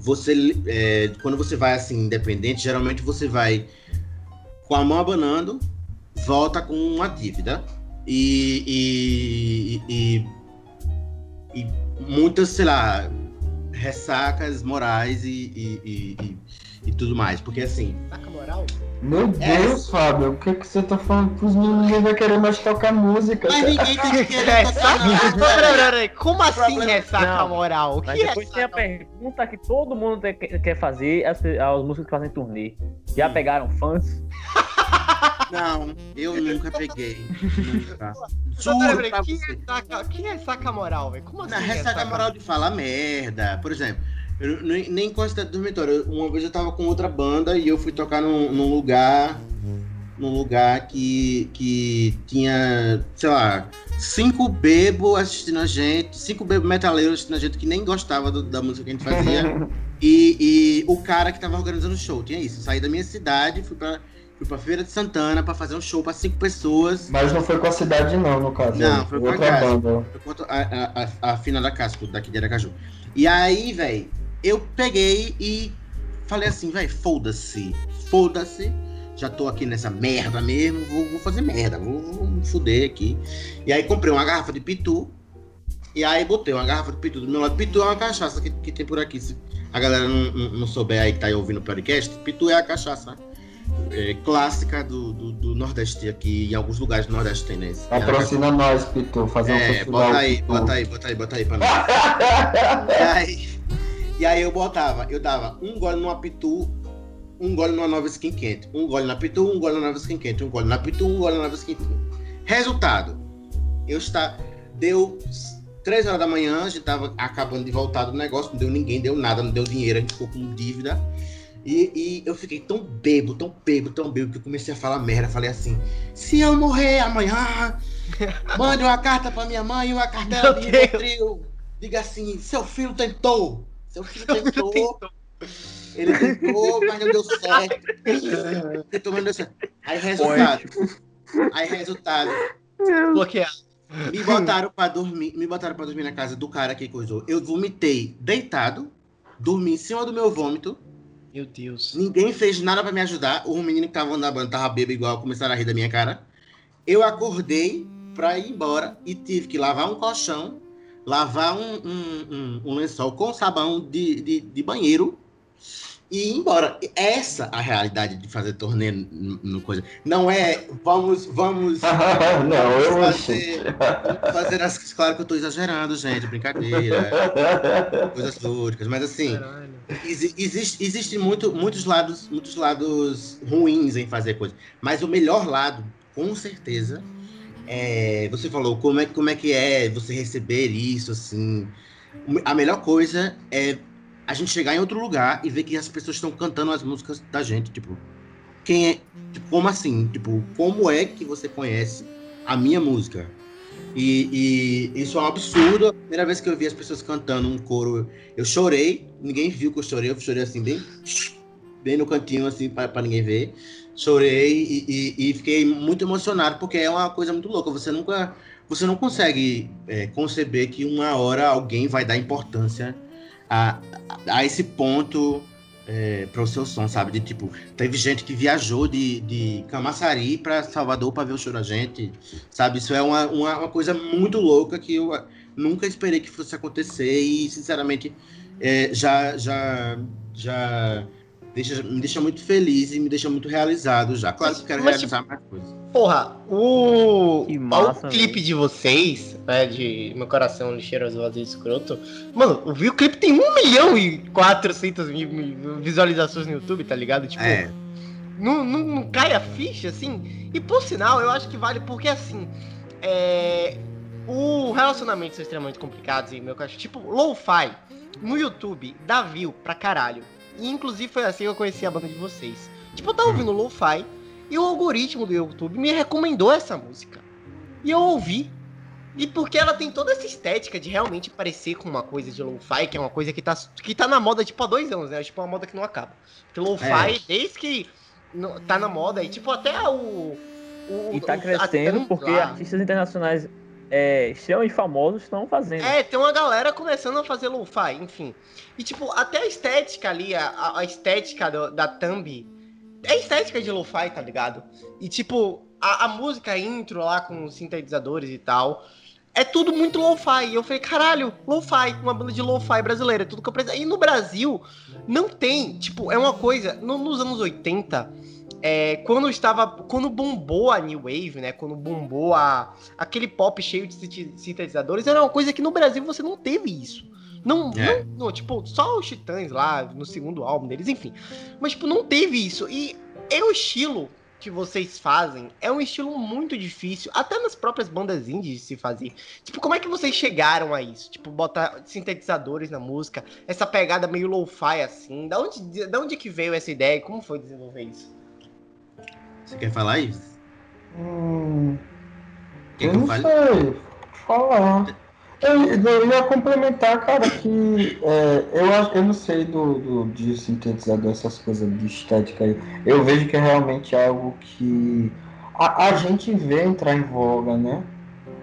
você, é, quando você vai assim, independente, geralmente você vai com a mão abanando, volta com uma dívida. E, e, e, e muitas, sei lá, ressacas morais e, e, tudo mais. Porque assim, Saca moral? Meu É. Deus, Fábio, o que, que você tá falando pros meninos? Ninguém vai querer mais tocar música. Mas cara. ninguém tem que querer É, tocar peraí, Como assim ressaca Não, moral? O que Mas é depois tem a pergunta que todo mundo quer fazer, as, as músicas que fazem turnê. Já Hum. pegaram fãs? [laughs] Não, eu nunca peguei. Nunca. [laughs] Juro que ressaca, que ressaca a moral, velho? Como assim? Na ressaca moral de falar merda. Por exemplo, eu nem, nem com a cidade do dormitório. Uma vez eu tava com outra banda e eu fui tocar num, num lugar. Num lugar que, que tinha, sei lá, cinco bebos assistindo a gente, cinco bebos metaleiros assistindo a gente que nem gostava do- da música que a gente fazia. [laughs] E, e o cara que tava organizando o show, tinha isso. Saí da minha cidade, fui pra, fui pra Feira de Santana pra fazer um show pra cinco pessoas. Mas não foi com a cidade não, no caso. Não, foi com a casa. banda. Eu conto a, a, a, a Fina da Casco, daqui de Aracaju. E aí, velho, eu peguei e falei assim, velho, foda-se, foda-se. Já tô aqui nessa merda mesmo, vou, vou fazer merda, vou, vou me fuder aqui. E aí comprei uma garrafa de pitu. E aí botei uma garrafa de pitu do meu lado. Pitu é uma cachaça que, que tem por aqui. Se a galera não, não, não souber aí que tá aí ouvindo o podcast, pitu é a cachaça é, clássica do, do, do Nordeste aqui. Em alguns lugares do Nordeste tem, né? Patrocina nós, Pitu, fazer um É, festival. bota aí, bota aí, bota aí, bota aí pra nós. [laughs] E aí, e aí eu botava, eu dava um gole numa pitu, um gole numa nova skin quente. Um gole na pitu, um gole na nova skin quente. Um gole na pitu, um gole na nova skin quente. Resultado, eu está, deu três horas da manhã, a gente tava acabando de voltar do negócio, não deu ninguém, deu nada, não deu dinheiro, a gente ficou com dívida. E, e eu fiquei tão bebo, tão bebo, tão bebo, que eu comecei a falar merda. Falei assim: se eu morrer amanhã, [laughs] mande uma carta pra minha mãe uma cartela Meu de. Rivotril. Diga assim: seu filho tentou. Seu filho tentou. tentou. Ele tentou, mas não deu certo. [laughs] Tentou, mas não deu certo. Aí resultado. Aí resultado. Bloquear. Me botaram pra dormir. Me botaram pra dormir na casa do cara que coisou. Eu vomitei deitado, dormi em cima do meu vômito. Meu Deus. Ninguém fez nada pra me ajudar. O menino que tava na banda tava bêbado igual, começaram a rir da minha cara. Eu acordei pra ir embora e tive que lavar um colchão, lavar um, um, um, um lençol com sabão de, de, de banheiro e ir embora. Essa a realidade de fazer torneio no, no coisa. Não é vamos, vamos. [laughs] não, eu fazer, fazer as. Claro que eu tô exagerando, gente, brincadeira. [laughs] coisas lúdicas, mas assim, exi, existe, existe muito, muitos lados, muitos lados ruins em fazer coisa. Mas o melhor lado, com certeza, é, você falou como é, como é que é você receber isso, assim. A melhor coisa é a gente chegar em outro lugar e ver que as pessoas estão cantando as músicas da gente, tipo, quem é, tipo, como assim? Tipo, como é que você conhece a minha música? E, e, isso é um absurdo. A primeira vez que eu vi as pessoas cantando um coro, eu chorei. Ninguém viu que eu chorei. Eu chorei assim, bem, bem no cantinho, assim, para ninguém ver. Chorei e, e, e, fiquei muito emocionado, porque é uma coisa muito louca. Você nunca. Você não consegue é, conceber que uma hora alguém vai dar importância a, a esse ponto é, para o seu som, sabe? De tipo, teve gente que viajou de, de Camaçari para Salvador para ver o show da gente, sabe? Isso é uma, uma, uma, coisa muito louca que eu nunca esperei que fosse acontecer e, sinceramente, é, já, já, já deixa, me deixa muito feliz e me deixa muito realizado já. Claro que eu quero Mas, realizar tipo, mais coisas. Porra, o, massa, o clipe de vocês, né, de Meu Coração Lixeiro Vazio Escroto, mano, eu vi o clipe tem 1 milhão e 400 mil visualizações no YouTube, tá ligado? Tipo, é. não, não, não cai a ficha, assim. E por sinal, eu acho que vale porque, assim, é, o relacionamento são extremamente complicados e meu cachorro, tipo, lo-fi no YouTube dá view pra caralho. E inclusive foi assim que eu conheci a banda de vocês. Tipo, eu tava ouvindo lo-fi e o algoritmo do YouTube me recomendou essa música. E eu ouvi. E porque ela tem toda essa estética de realmente parecer com uma coisa de lo-fi, que é uma coisa que tá, que tá na moda tipo há dois anos, né? Tipo, uma moda que não acaba. Porque lo-fi, é. desde que no, tá na moda, e tipo, até o. o e tá crescendo porque lá. artistas internacionais é, extremamente famosos estão fazendo. É, tem uma galera começando a fazer lo-fi, enfim. E, tipo, até a estética ali, a, a estética do, da thumb, é estética de lo-fi, tá ligado? E, tipo, a, a, música intro lá com os sintetizadores e tal, é tudo muito lo-fi. E eu falei, caralho, lo-fi, uma banda de lo-fi brasileira, é tudo que eu preciso. E no Brasil, não tem, tipo, é uma coisa, no, nos anos 80 é, quando estava. Quando bombou a New Wave, né? Quando bombou a, aquele pop cheio de sintetizadores, era uma coisa que no Brasil você não teve isso. Não, é. não, não, tipo, só os Titãs lá no segundo álbum deles, enfim. Mas, tipo, não teve isso. E é o estilo que vocês fazem é um estilo muito difícil, até nas próprias bandas indies de se fazer. Tipo, como é que vocês chegaram a isso? Tipo, botar sintetizadores na música, essa pegada meio lo-fi assim. Da onde, da onde que veio essa ideia e como foi desenvolver isso? Você quer falar isso? Hum, Quer eu que eu não fale? sei. Falar. Eu, eu ia complementar, cara, que é, eu, eu não sei do, do, de sintetizador, essas coisas de estética aí. Eu vejo que é realmente algo que a, a gente vê entrar em voga, né?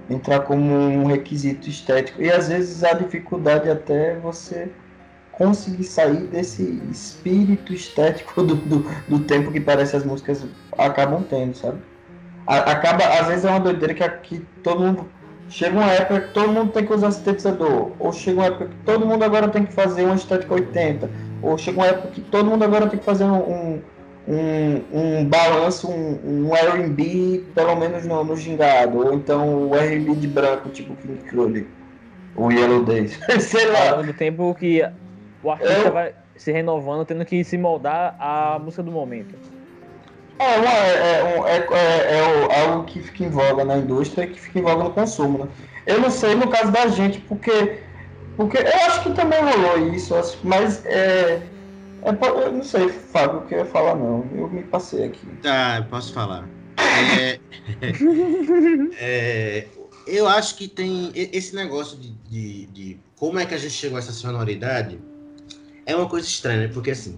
Entrar como um requisito estético. E às vezes a dificuldade até é você conseguir sair desse espírito estético do, do, do, tempo que parece as músicas acabam tendo, sabe? A, acaba, às vezes é uma doideira que, que todo mundo. Chega uma época que todo mundo tem que usar sintetizador, ou chega uma época que todo mundo agora tem que fazer uma estética 80, ou chega uma época que todo mundo agora tem que fazer um, um, um balanço, um, um R&B, pelo menos no, no gingado, ou então o R&B de branco, tipo King Crowley, o Yellow Days, [laughs] sei lá. Ao tempo que o artista eu... vai se renovando, tendo que se moldar à música do momento. É, uma, é, é, é, é, algo que fica em voga na indústria e que fica em voga no consumo, né? Eu não sei no caso da gente, porque, porque eu acho que também rolou isso, mas é, é, eu não sei, Fábio, o que eu ia falar não, eu me passei aqui. Tá, eu posso falar. É, é, eu acho que tem esse negócio de, de, de como é que a gente chegou a essa sonoridade é uma coisa estranha, né? Porque assim,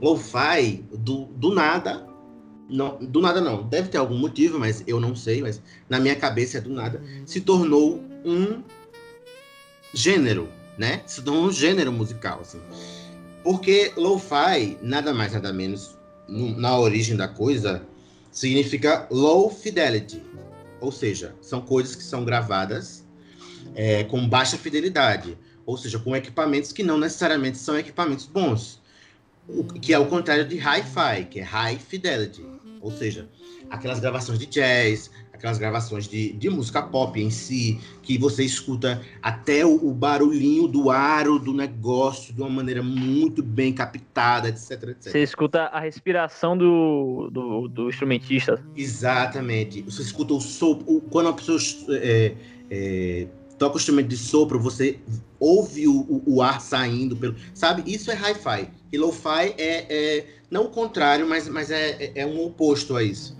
lo-fi, do, do nada, não, do nada não, deve ter algum motivo, mas eu não sei, mas na minha cabeça é do nada, se tornou um gênero, né? Se tornou um gênero musical, assim. Porque lo-fi, nada mais, nada menos, no, na origem da coisa, significa low fidelity. Ou seja, são coisas que são gravadas é, com baixa fidelidade, ou seja, com equipamentos que não necessariamente são equipamentos bons, o, que é o contrário de hi-fi, que é high fidelity, ou seja, aquelas gravações de jazz, aquelas gravações de, de música pop em si, que você escuta até o, o, barulhinho do aro do negócio de uma maneira muito bem captada, etc, etc. Você escuta a respiração do, do, do instrumentista. Exatamente. Você escuta o sopro. Quando a pessoa é, é, toca o instrumento de sopro, você ouve o, o, o ar saindo pelo. Sabe? Isso é hi-fi. E lo-fi é, é, não o contrário, mas, mas é, é, é um oposto a isso.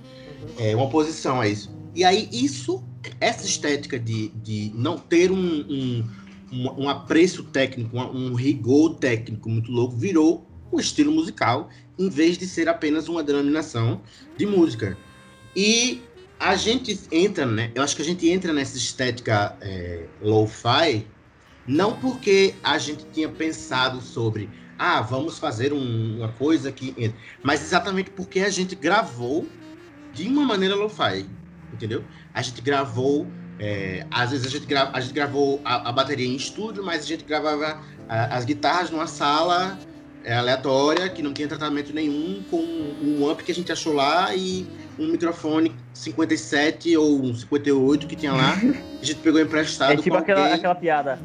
É uma oposição a isso. E aí, isso, essa estética de, de não ter um, um, um, um apreço técnico, um, um rigor técnico muito louco, virou um estilo musical, em vez de ser apenas uma denominação de música. E a gente entra, né? Eu acho que a gente entra nessa estética é, lo-fi, não porque a gente tinha pensado sobre, ah, vamos fazer um, uma coisa que. Mas exatamente porque a gente gravou de uma maneira lo-fi entendeu? A gente gravou, é, às vezes a gente, gra a gente gravou a, a, bateria em estúdio, mas a gente gravava a, as guitarras numa sala é, aleatória, que não tinha tratamento nenhum, com um amp que a gente achou lá e um microfone 57 ou um 58 que tinha lá, a gente pegou emprestado. É tipo aquela, aquela piada.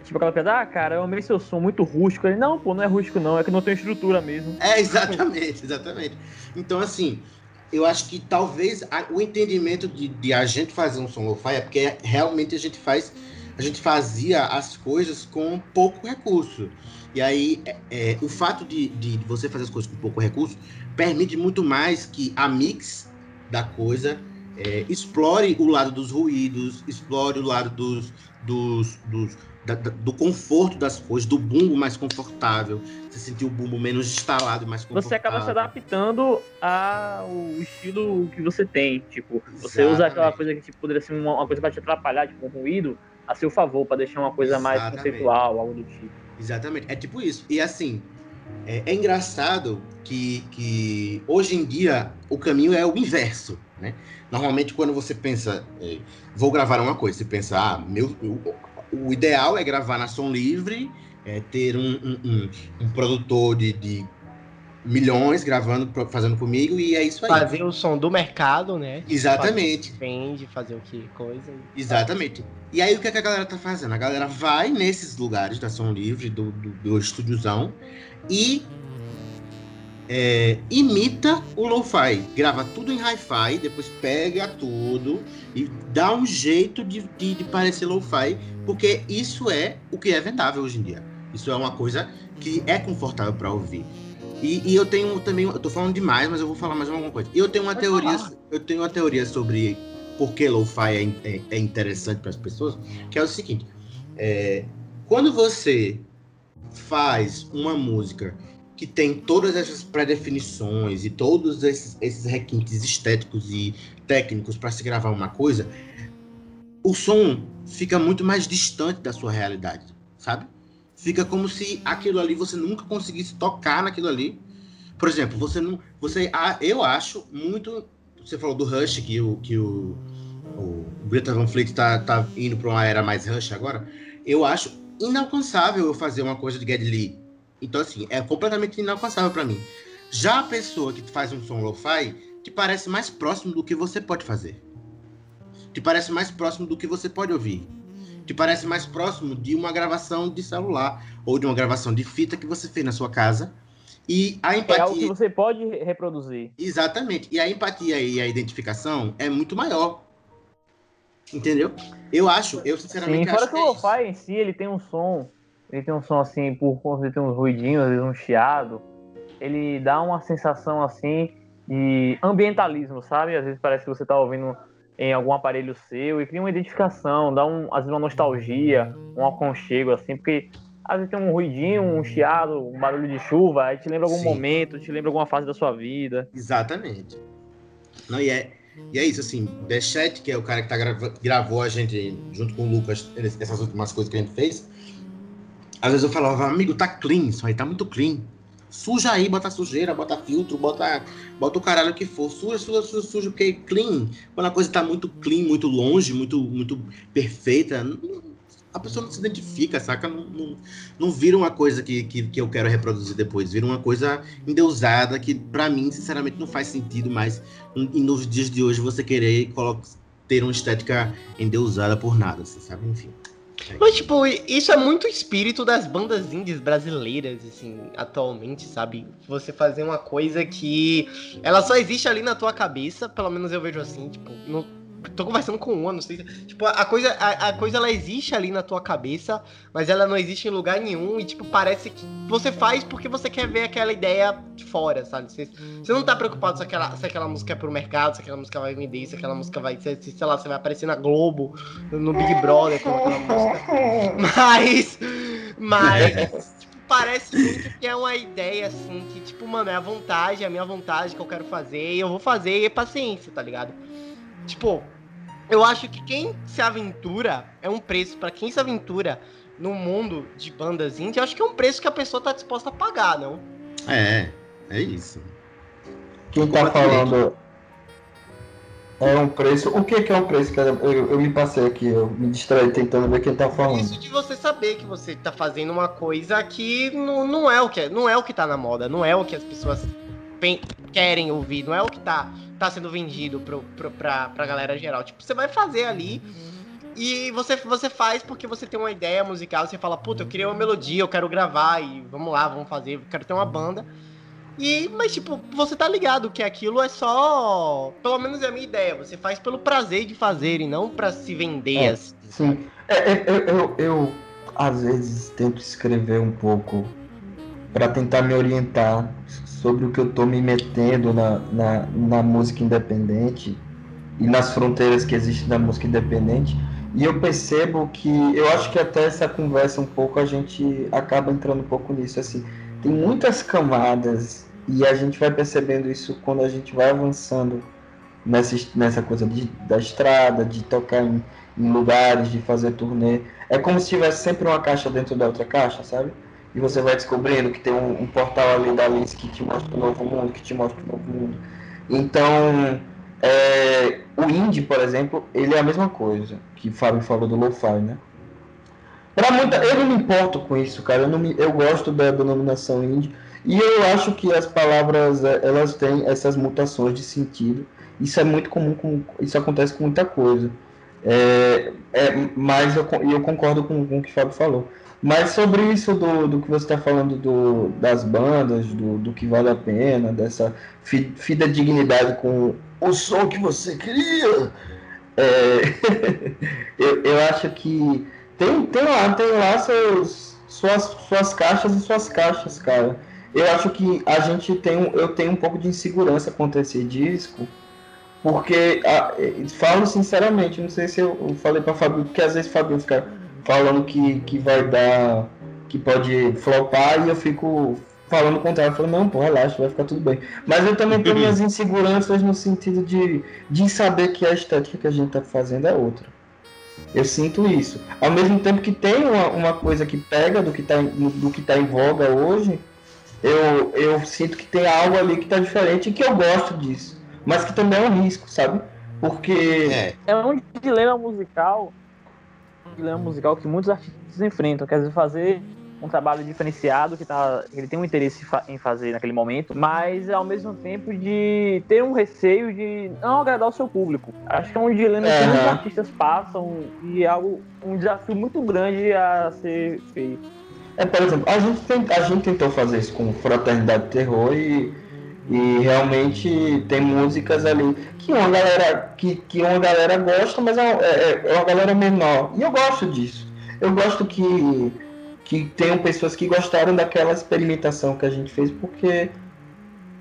É tipo aquela piada, ah, cara, eu amei seu som muito rústico. Ele, não, pô, não é rústico não, é que não tem estrutura mesmo. É, exatamente, exatamente. Então, assim, eu acho que talvez a, o entendimento de, de, a gente fazer um som lo-fi é porque realmente a gente faz a gente fazia as coisas com pouco recurso e aí é, é, o fato de, de você fazer as coisas com pouco recurso permite muito mais que a mix da coisa é, explore o lado dos ruídos explore o lado dos, dos, dos da, da, do conforto das coisas, do bumbo mais confortável. Você sentir o bumbo menos instalado, mais confortável. Você acaba se adaptando ao estilo que você tem. Tipo, você Exatamente. usa aquela coisa que tipo, poderia ser uma, uma coisa para te atrapalhar, tipo, um ruído, a seu favor, para deixar uma coisa Exatamente. mais conceitual, algo do tipo. Exatamente. É tipo isso. E assim, é, é, engraçado que, que hoje em dia o caminho é o inverso, né? Normalmente quando você pensa, é, vou gravar uma coisa, você pensa, ah, meu, o ideal é gravar na som livre, é ter um, um, um, um produtor de, de, milhões gravando, fazendo comigo, e é isso aí. Fazer o som do mercado, né? Exatamente. Vende, fazer o que coisa. Exatamente. E aí o que, é que, a galera tá fazendo? A galera vai nesses lugares da som livre, do, do, do estúdiozão, e é, imita o lo-fi, grava tudo em hi-fi, depois pega tudo e dá um jeito de, de, de parecer lo-fi, porque isso é o que é vendável hoje em dia. Isso é uma coisa que é confortável para ouvir. E, e, eu tenho também, eu tô falando demais, mas eu vou falar mais alguma coisa. Eu tenho uma Pode teoria, falar. eu tenho uma teoria sobre por que lo-fi é, é, é, interessante para as pessoas, que é o seguinte: é, quando você faz uma música que tem todas essas pré-definições e todos esses, esses requintes estéticos e técnicos para se gravar uma coisa, o som fica muito mais distante da sua realidade, sabe? Fica como se aquilo ali você nunca conseguisse tocar naquilo ali. Por exemplo, você não, você, ah, eu acho muito, você falou do Rush que o que o, o Greta Van Fleet tá, tá indo para uma era mais Rush agora. Eu acho inalcançável eu fazer uma coisa de Geddy Lee então, assim, é completamente inalcançável para mim. Já a pessoa que faz um som lo-fi te parece mais próximo do que você pode fazer. Te parece mais próximo do que você pode ouvir. Te parece mais próximo de uma gravação de celular ou de uma gravação de fita que você fez na sua casa. E a empatia. É algo que você pode reproduzir. Exatamente. E a empatia e a identificação é muito maior. Entendeu? Eu acho, eu sinceramente Sim, fora acho que, que o lo-fi em si, ele tem um som ele tem um som assim, por conta de ter uns ruidinhos, às vezes um chiado, ele dá uma sensação assim de ambientalismo, sabe? Às vezes parece que você está ouvindo em algum aparelho seu e cria uma identificação, dá um, às vezes uma nostalgia, um aconchego assim, porque às vezes tem um ruidinho, um chiado, um barulho de chuva, aí te lembra algum Sim. momento, te lembra alguma fase da sua vida. Exatamente. Não, e é, e é isso, assim, Bechet, que é o cara que tá grava, gravou a gente junto com o Lucas, essas últimas coisas que a gente fez, às vezes eu falava, amigo, tá clean, isso aí tá muito clean. Suja aí, bota sujeira, bota filtro, bota, bota o caralho que for. Suja, suja, suja, suja, porque clean. Quando a coisa tá muito clean, muito longe, muito, muito perfeita, a pessoa não se identifica, saca? Não, não, não vira uma coisa que, que, que, eu quero reproduzir depois. Vira uma coisa endeusada que, para mim, sinceramente, não faz sentido mais. E nos dias de hoje, você querer ter uma estética endeusada por nada, assim, sabe? Enfim. Mas, tipo, isso é muito espírito das bandas indies brasileiras, assim, atualmente, sabe? Você fazer uma coisa que ela só existe ali na tua cabeça, pelo menos eu vejo assim, tipo, no, tô conversando com uma, não sei. Tipo, a coisa, a, a, coisa ela existe ali na tua cabeça, mas ela não existe em lugar nenhum. E, tipo, parece que você faz porque você quer ver aquela ideia de fora, sabe? Você, você não tá preocupado se aquela, se aquela música é pro mercado, se aquela música vai vender, se aquela música vai. Se, sei lá, você vai aparecer na Globo, no Big Brother com aquela música. [laughs] Mas. Mas. [laughs] tipo, parece muito que é uma ideia assim, que, tipo, mano, é a vontade, é a minha vontade que eu quero fazer, e eu vou fazer, e é paciência, tá ligado? Tipo, eu acho que quem se aventura é um preço para quem se aventura no mundo de bandas indie, eu acho que é um preço que a pessoa tá disposta a pagar, não? É, é isso. Quem tá falando é um preço. O que, que é um preço? Eu, eu, eu, me passei aqui, eu me distraí tentando ver quem tá falando. Isso de você saber que você tá fazendo uma coisa que não, não é o que é, não é o que tá na moda, não é o que as pessoas querem ouvir, não é o que tá tá sendo vendido pro, pro, pra, pra galera geral. Tipo, você vai fazer ali e você, você faz porque você tem uma ideia musical, você fala, puta, eu queria uma melodia, eu quero gravar e vamos lá, vamos fazer, eu quero ter uma banda. E, mas, tipo, você tá ligado que aquilo é só. Pelo menos é a minha ideia. Você faz pelo prazer de fazer e não para se vender. É, assim. Sim. É, é, eu, eu, eu, às vezes, tento escrever um pouco para tentar me orientar sobre o que eu estou me metendo na, na, na música independente e nas fronteiras que existem na música independente. E eu percebo que, eu acho que até essa conversa um pouco a gente acaba entrando um pouco nisso, assim, tem muitas camadas e a gente vai percebendo isso quando a gente vai avançando nessa, nessa coisa de, da estrada, de tocar em, em lugares, de fazer turnê. É como se tivesse sempre uma caixa dentro da outra caixa, sabe? E você vai descobrindo que tem um, um portal ali da Alice que te mostra o novo mundo, que te mostra o novo mundo. Então, é, o indie, por exemplo, ele é a mesma coisa que o Fábio falou do lo-fi, né? Pra muita, eu não me importo com isso, cara. Eu, não me, eu gosto da denominação indie e eu acho que as palavras é, elas têm essas mutações de sentido. Isso é muito comum, com, isso acontece com muita coisa. É, é, mas eu, eu concordo com, com o que o Fábio falou. Mas sobre isso do, do que você está falando do, das bandas, do, do que vale a pena, dessa fi, fidedignidade com o som que você cria, é, [laughs] eu, eu acho que tem, tem lá, tem lá seus, suas, suas caixas e suas caixas, cara. Eu acho que a gente tem, eu tenho um pouco de insegurança quanto a esse disco, porque, a, falo sinceramente, não sei se eu, falei para Fabio, porque às vezes Fabio fica falando que, que vai dar. que pode flopar e eu fico falando o contrário. Eu falo, não, pô, relaxa, vai ficar tudo bem. Mas eu também tenho minhas inseguranças no sentido de, de saber que a estética que a gente tá fazendo é outra. Eu sinto isso. Ao mesmo tempo que tem uma, uma coisa que pega do que está do que tá em voga hoje, eu, eu sinto que tem algo ali que está diferente e que eu gosto disso. Mas que também é um risco, sabe? Porque. É, é um dilema musical dilema musical que muitos artistas enfrentam, quer dizer, fazer um trabalho diferenciado que tá, ele tem um interesse em fazer naquele momento, mas ao mesmo tempo de ter um receio de não agradar o seu público. Acho que é um dilema que muitos artistas passam e é algo, um desafio muito grande a ser feito. É, por exemplo, a gente, tem, a gente tentou fazer isso com Fraternidade Terror e e realmente tem músicas ali que uma galera, que, que uma galera gosta, mas é, é, é uma galera menor. E eu gosto disso. Eu gosto que, que tenham pessoas que gostaram daquela experimentação que a gente fez, porque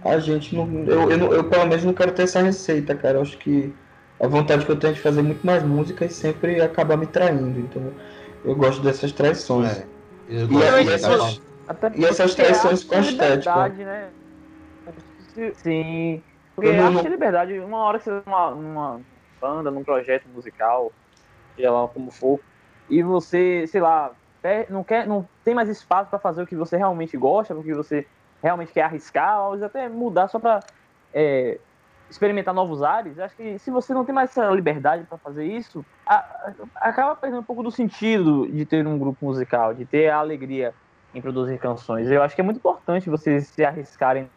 a gente não. Eu, eu, eu pelo menos não quero ter essa receita, cara. Eu acho que a vontade que eu tenho de fazer muito mais música e sempre acabar me traindo. Então eu gosto dessas traições. É, e, e, essas, e essas traições com a Né? Sim. Porque eu acho que liberdade, uma hora que você numa, numa banda, num projeto musical, seja lá como for, e você, sei lá, não quer, não tem mais espaço para fazer o que você realmente gosta, porque você realmente quer arriscar, ou até mudar só pra é, experimentar novos ares, acho que se você não tem mais essa liberdade para fazer isso, a- a- acaba perdendo um pouco do sentido de ter um grupo musical, de ter a alegria em produzir canções. Eu acho que é muito importante vocês se arriscarem em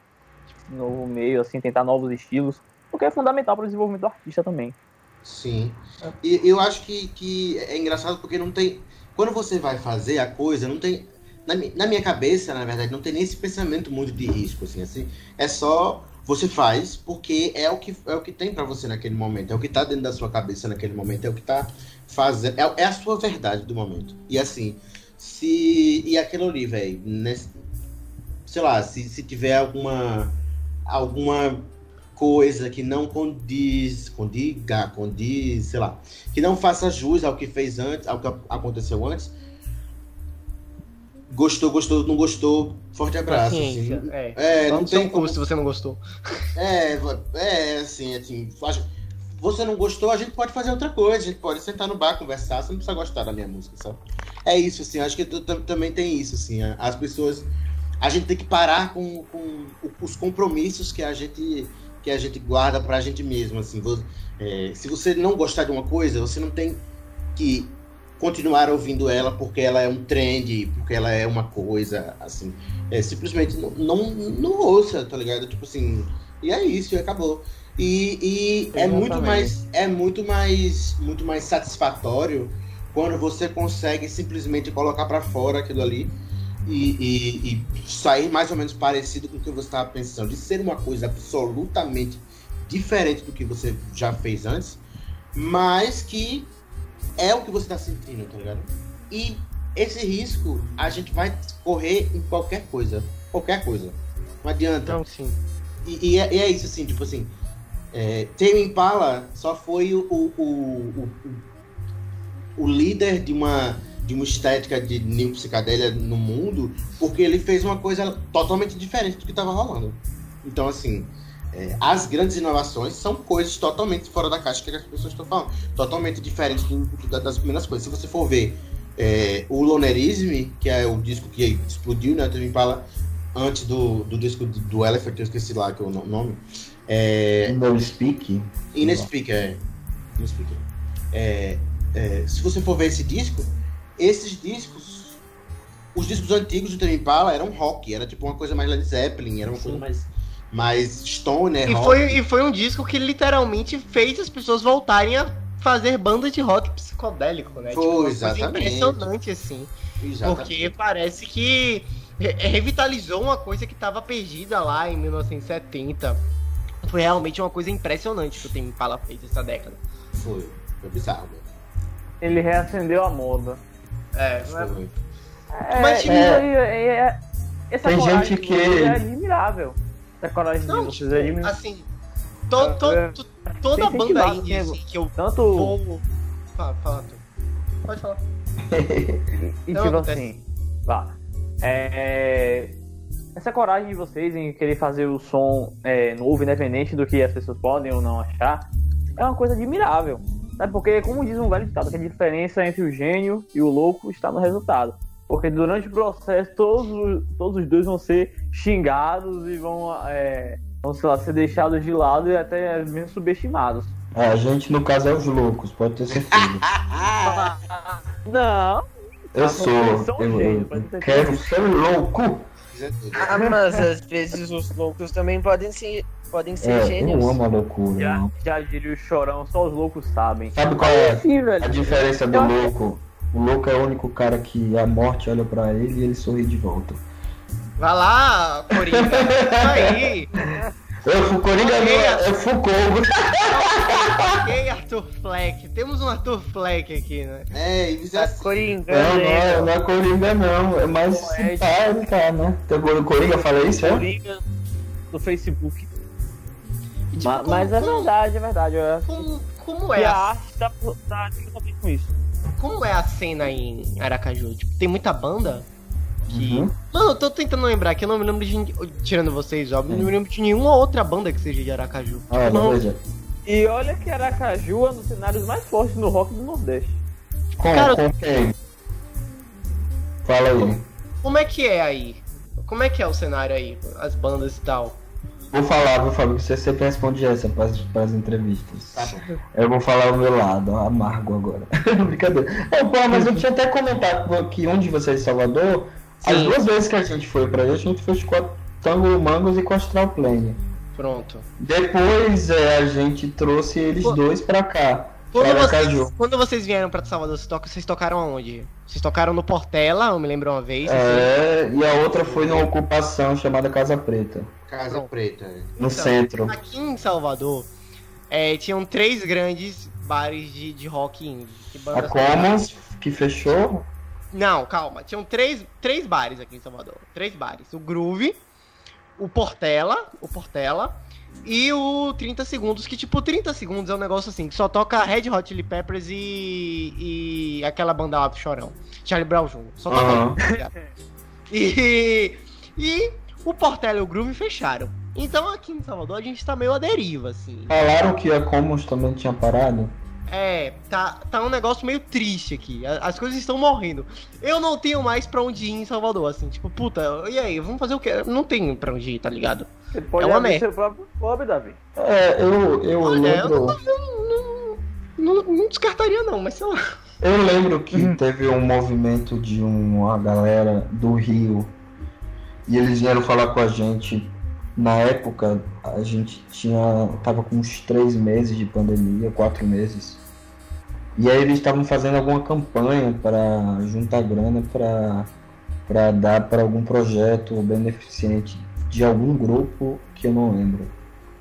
novo meio, assim, tentar novos estilos, porque é fundamental para o desenvolvimento do artista também. Sim. E eu acho que, que é engraçado porque não tem. Quando você vai fazer a coisa, não tem. Na, na minha cabeça, na verdade, não tem nem esse pensamento muito de risco, assim, assim. É só você faz porque é o que, é o que tem pra você naquele momento, é o que tá dentro da sua cabeça naquele momento, é o que tá fazendo. É, é a sua verdade do momento. E assim, se. E aquilo ali, velho, sei lá, se, se tiver alguma. Alguma coisa que não condiz, condiga, condiz, sei lá, que não faça jus ao que fez antes, ao que aconteceu antes. Gostou, gostou, não gostou, forte abraço. Assim. É. É, Não não tem como. se você não gostou. É, é assim, assim, acho- você não gostou, a gente pode fazer outra coisa, a gente pode sentar no bar, conversar, você não precisa gostar da minha música, sabe? É isso, assim, acho que também tem isso, assim, as pessoas, a gente tem que parar com, com os compromissos que a gente que a gente guarda pra gente mesmo, assim, vo- é, se você não gostar de uma coisa, você não tem que continuar ouvindo ela porque ela é um trend, porque ela é uma coisa, assim, é, simplesmente não, não, não ouça, tá ligado? Tipo assim, e é isso, e acabou. E, e é muito mais é muito mais muito mais satisfatório quando você consegue simplesmente colocar pra fora aquilo ali e, e- e sair mais ou menos parecido com o que você estava pensando, de ser uma coisa absolutamente diferente do que você já fez antes, mas que é o que você está sentindo, tá ligado? E esse risco a gente vai correr em qualquer coisa, qualquer coisa. Não adianta. Então, sim. E, e é, e é isso, assim, tipo assim. É, Tame Impala só foi o, o, o, o, o líder de uma, de uma estética de new psicadélia no mundo, porque ele fez uma coisa totalmente diferente do que estava rolando. Então, assim, é, as grandes inovações são coisas totalmente fora da caixa que as pessoas estão falando. Totalmente diferentes do- do- das primeiras coisas. Se você for ver é, o Lonerism, que é o disco que explodiu, né? Tame Impala antes do, do disco do, do Elephant, eu esqueci lá que é o no- nome. É, No Speak. Inespeak, é. Inespeak. É, é, se você for ver esse disco, esses discos, os discos antigos do Tame Impala eram rock, era tipo uma coisa mais Led Zeppelin, era uma coisa mais, mais stoner, E rock. foi, e foi um disco que literalmente fez as pessoas voltarem a fazer banda de rock psicodélico, né? Foi, uma coisa exatamente. impressionante, assim. Exatamente. Porque parece que re- revitalizou uma coisa que estava perdida lá em 1970. Foi realmente uma coisa impressionante que o Tame Impala fez essa década. Foi, foi bizarro. mesmo. Ele reacendeu a moda. É, Foi. É, Mas, isso tipo, é- é- essa tem gente de que- vocês é admirável. Essa coragem Não, de vocês é admirável. assim, to, to- É. to- toda banda indie assim, que eu Tanto. vou... Fala, fala tu. Pode falar. [laughs] E Não, tipo assim, vá. É, essa coragem de vocês em querer fazer o som é, novo, independente do que as pessoas podem ou não achar, é uma coisa admirável. Sabe? Porque, como diz um velho ditado, que a diferença entre o gênio e o louco está no resultado. Porque durante o processo, todos, os- todos os dois vão ser xingados e vão, é, vão sei lá, ser deixados de lado e até mesmo subestimados. É, a gente, no caso, é os loucos, pode ter certeza. [laughs] Não, Eu sou. Eu, eu quero ser louco. É. Ah, mas às vezes os loucos também podem ser, podem ser É, gênios. eu amo a loucura. já, não. já diria o chorão, só os loucos sabem. Sabe qual é Sim, velho. a diferença do Eu louco? O louco é o único cara que a morte olha pra ele e ele sorri de volta. Vai lá, Coringa. Aí. Eu fui Coringa, não, é é Foucault. ok, Arthur Fleck. Temos um Arthur Fleck aqui, né? É, isso é Tá assim. Coringa, Não, não é, né? não é Coringa, não. É mais Poético. simpática, né? Então, o Coringa fala isso, é? Coringa no Facebook. Tipo, Ma- como- mas é como- verdade, é verdade. Eu Como, como, é a a, arte tá, tá totalmente com isso. como é a cena em Aracaju? Tipo, tem muita banda? Que... Uhum. Mano, eu tô tentando lembrar que eu não me lembro de. Tirando vocês, óbvio, não me lembro de nenhuma outra banda que seja de Aracaju. Olha, não, veja. E olha que Aracaju é um dos cenários mais fortes no rock do Nordeste. Com, Cara, com quem? Fala aí. como é que é aí? Como é que é o cenário aí? As bandas e tal? Vou falar, vou falar, você sempre responde essa para as entrevistas. Tá. Eu vou falar o meu lado, amargo agora. [laughs] Brincadeira. É, pô, mas eu tinha até comentado que onde você é em Salvador, as Sim. duas vezes que a gente foi pra aí, a gente foi com a Tango Mangos e com a Astral Plane. Pronto. Depois é, a gente trouxe eles Pô. dois pra cá. Quando vocês, quando vocês vieram pra Salvador, vocês, vocês tocaram aonde? Vocês tocaram no Portela, eu me lembro uma vez. assim. É, e a outra foi numa ocupação chamada Casa Preta, Casa Pronto. Preta. é. no Então, centro. Aqui em Salvador, é, tinham três grandes bares de, de rock indie. que A Commons, que fechou. Não, calma. Tinham três, três bares aqui em Salvador. Três bares. O Groove, o Portela, o Portela e o 30 Segundos, que tipo, 30 Segundos é um negócio assim, que só toca Red Hot Chili Peppers e, e aquela banda lá do Chorão. Charlie Brown Jr. Só toca Aham. isso, tá? [laughs] E, e o Portela e o Groove fecharam. Então aqui em Salvador a gente tá meio à deriva, assim. Falaram que a Commons também tinha parado. É, tá, tá um negócio meio triste aqui. A- As coisas estão morrendo. Eu não tenho mais pra onde ir em Salvador, assim. Tipo, puta, e aí, vamos fazer o quê? Não tenho pra onde ir, tá ligado? Você pode É uma abrir merda. seu próprio pub, Davi. É, eu, eu Olha, eu lembro. Não, não, não descartaria não, mas sei lá. Eu lembro que Uhum. teve um movimento de uma galera do Rio e eles vieram falar com a gente. Na época, a gente tinha. tava com uns três meses de pandemia, quatro meses. E aí eles estavam fazendo alguma campanha para juntar grana para para dar para algum projeto beneficente de algum grupo que eu não lembro.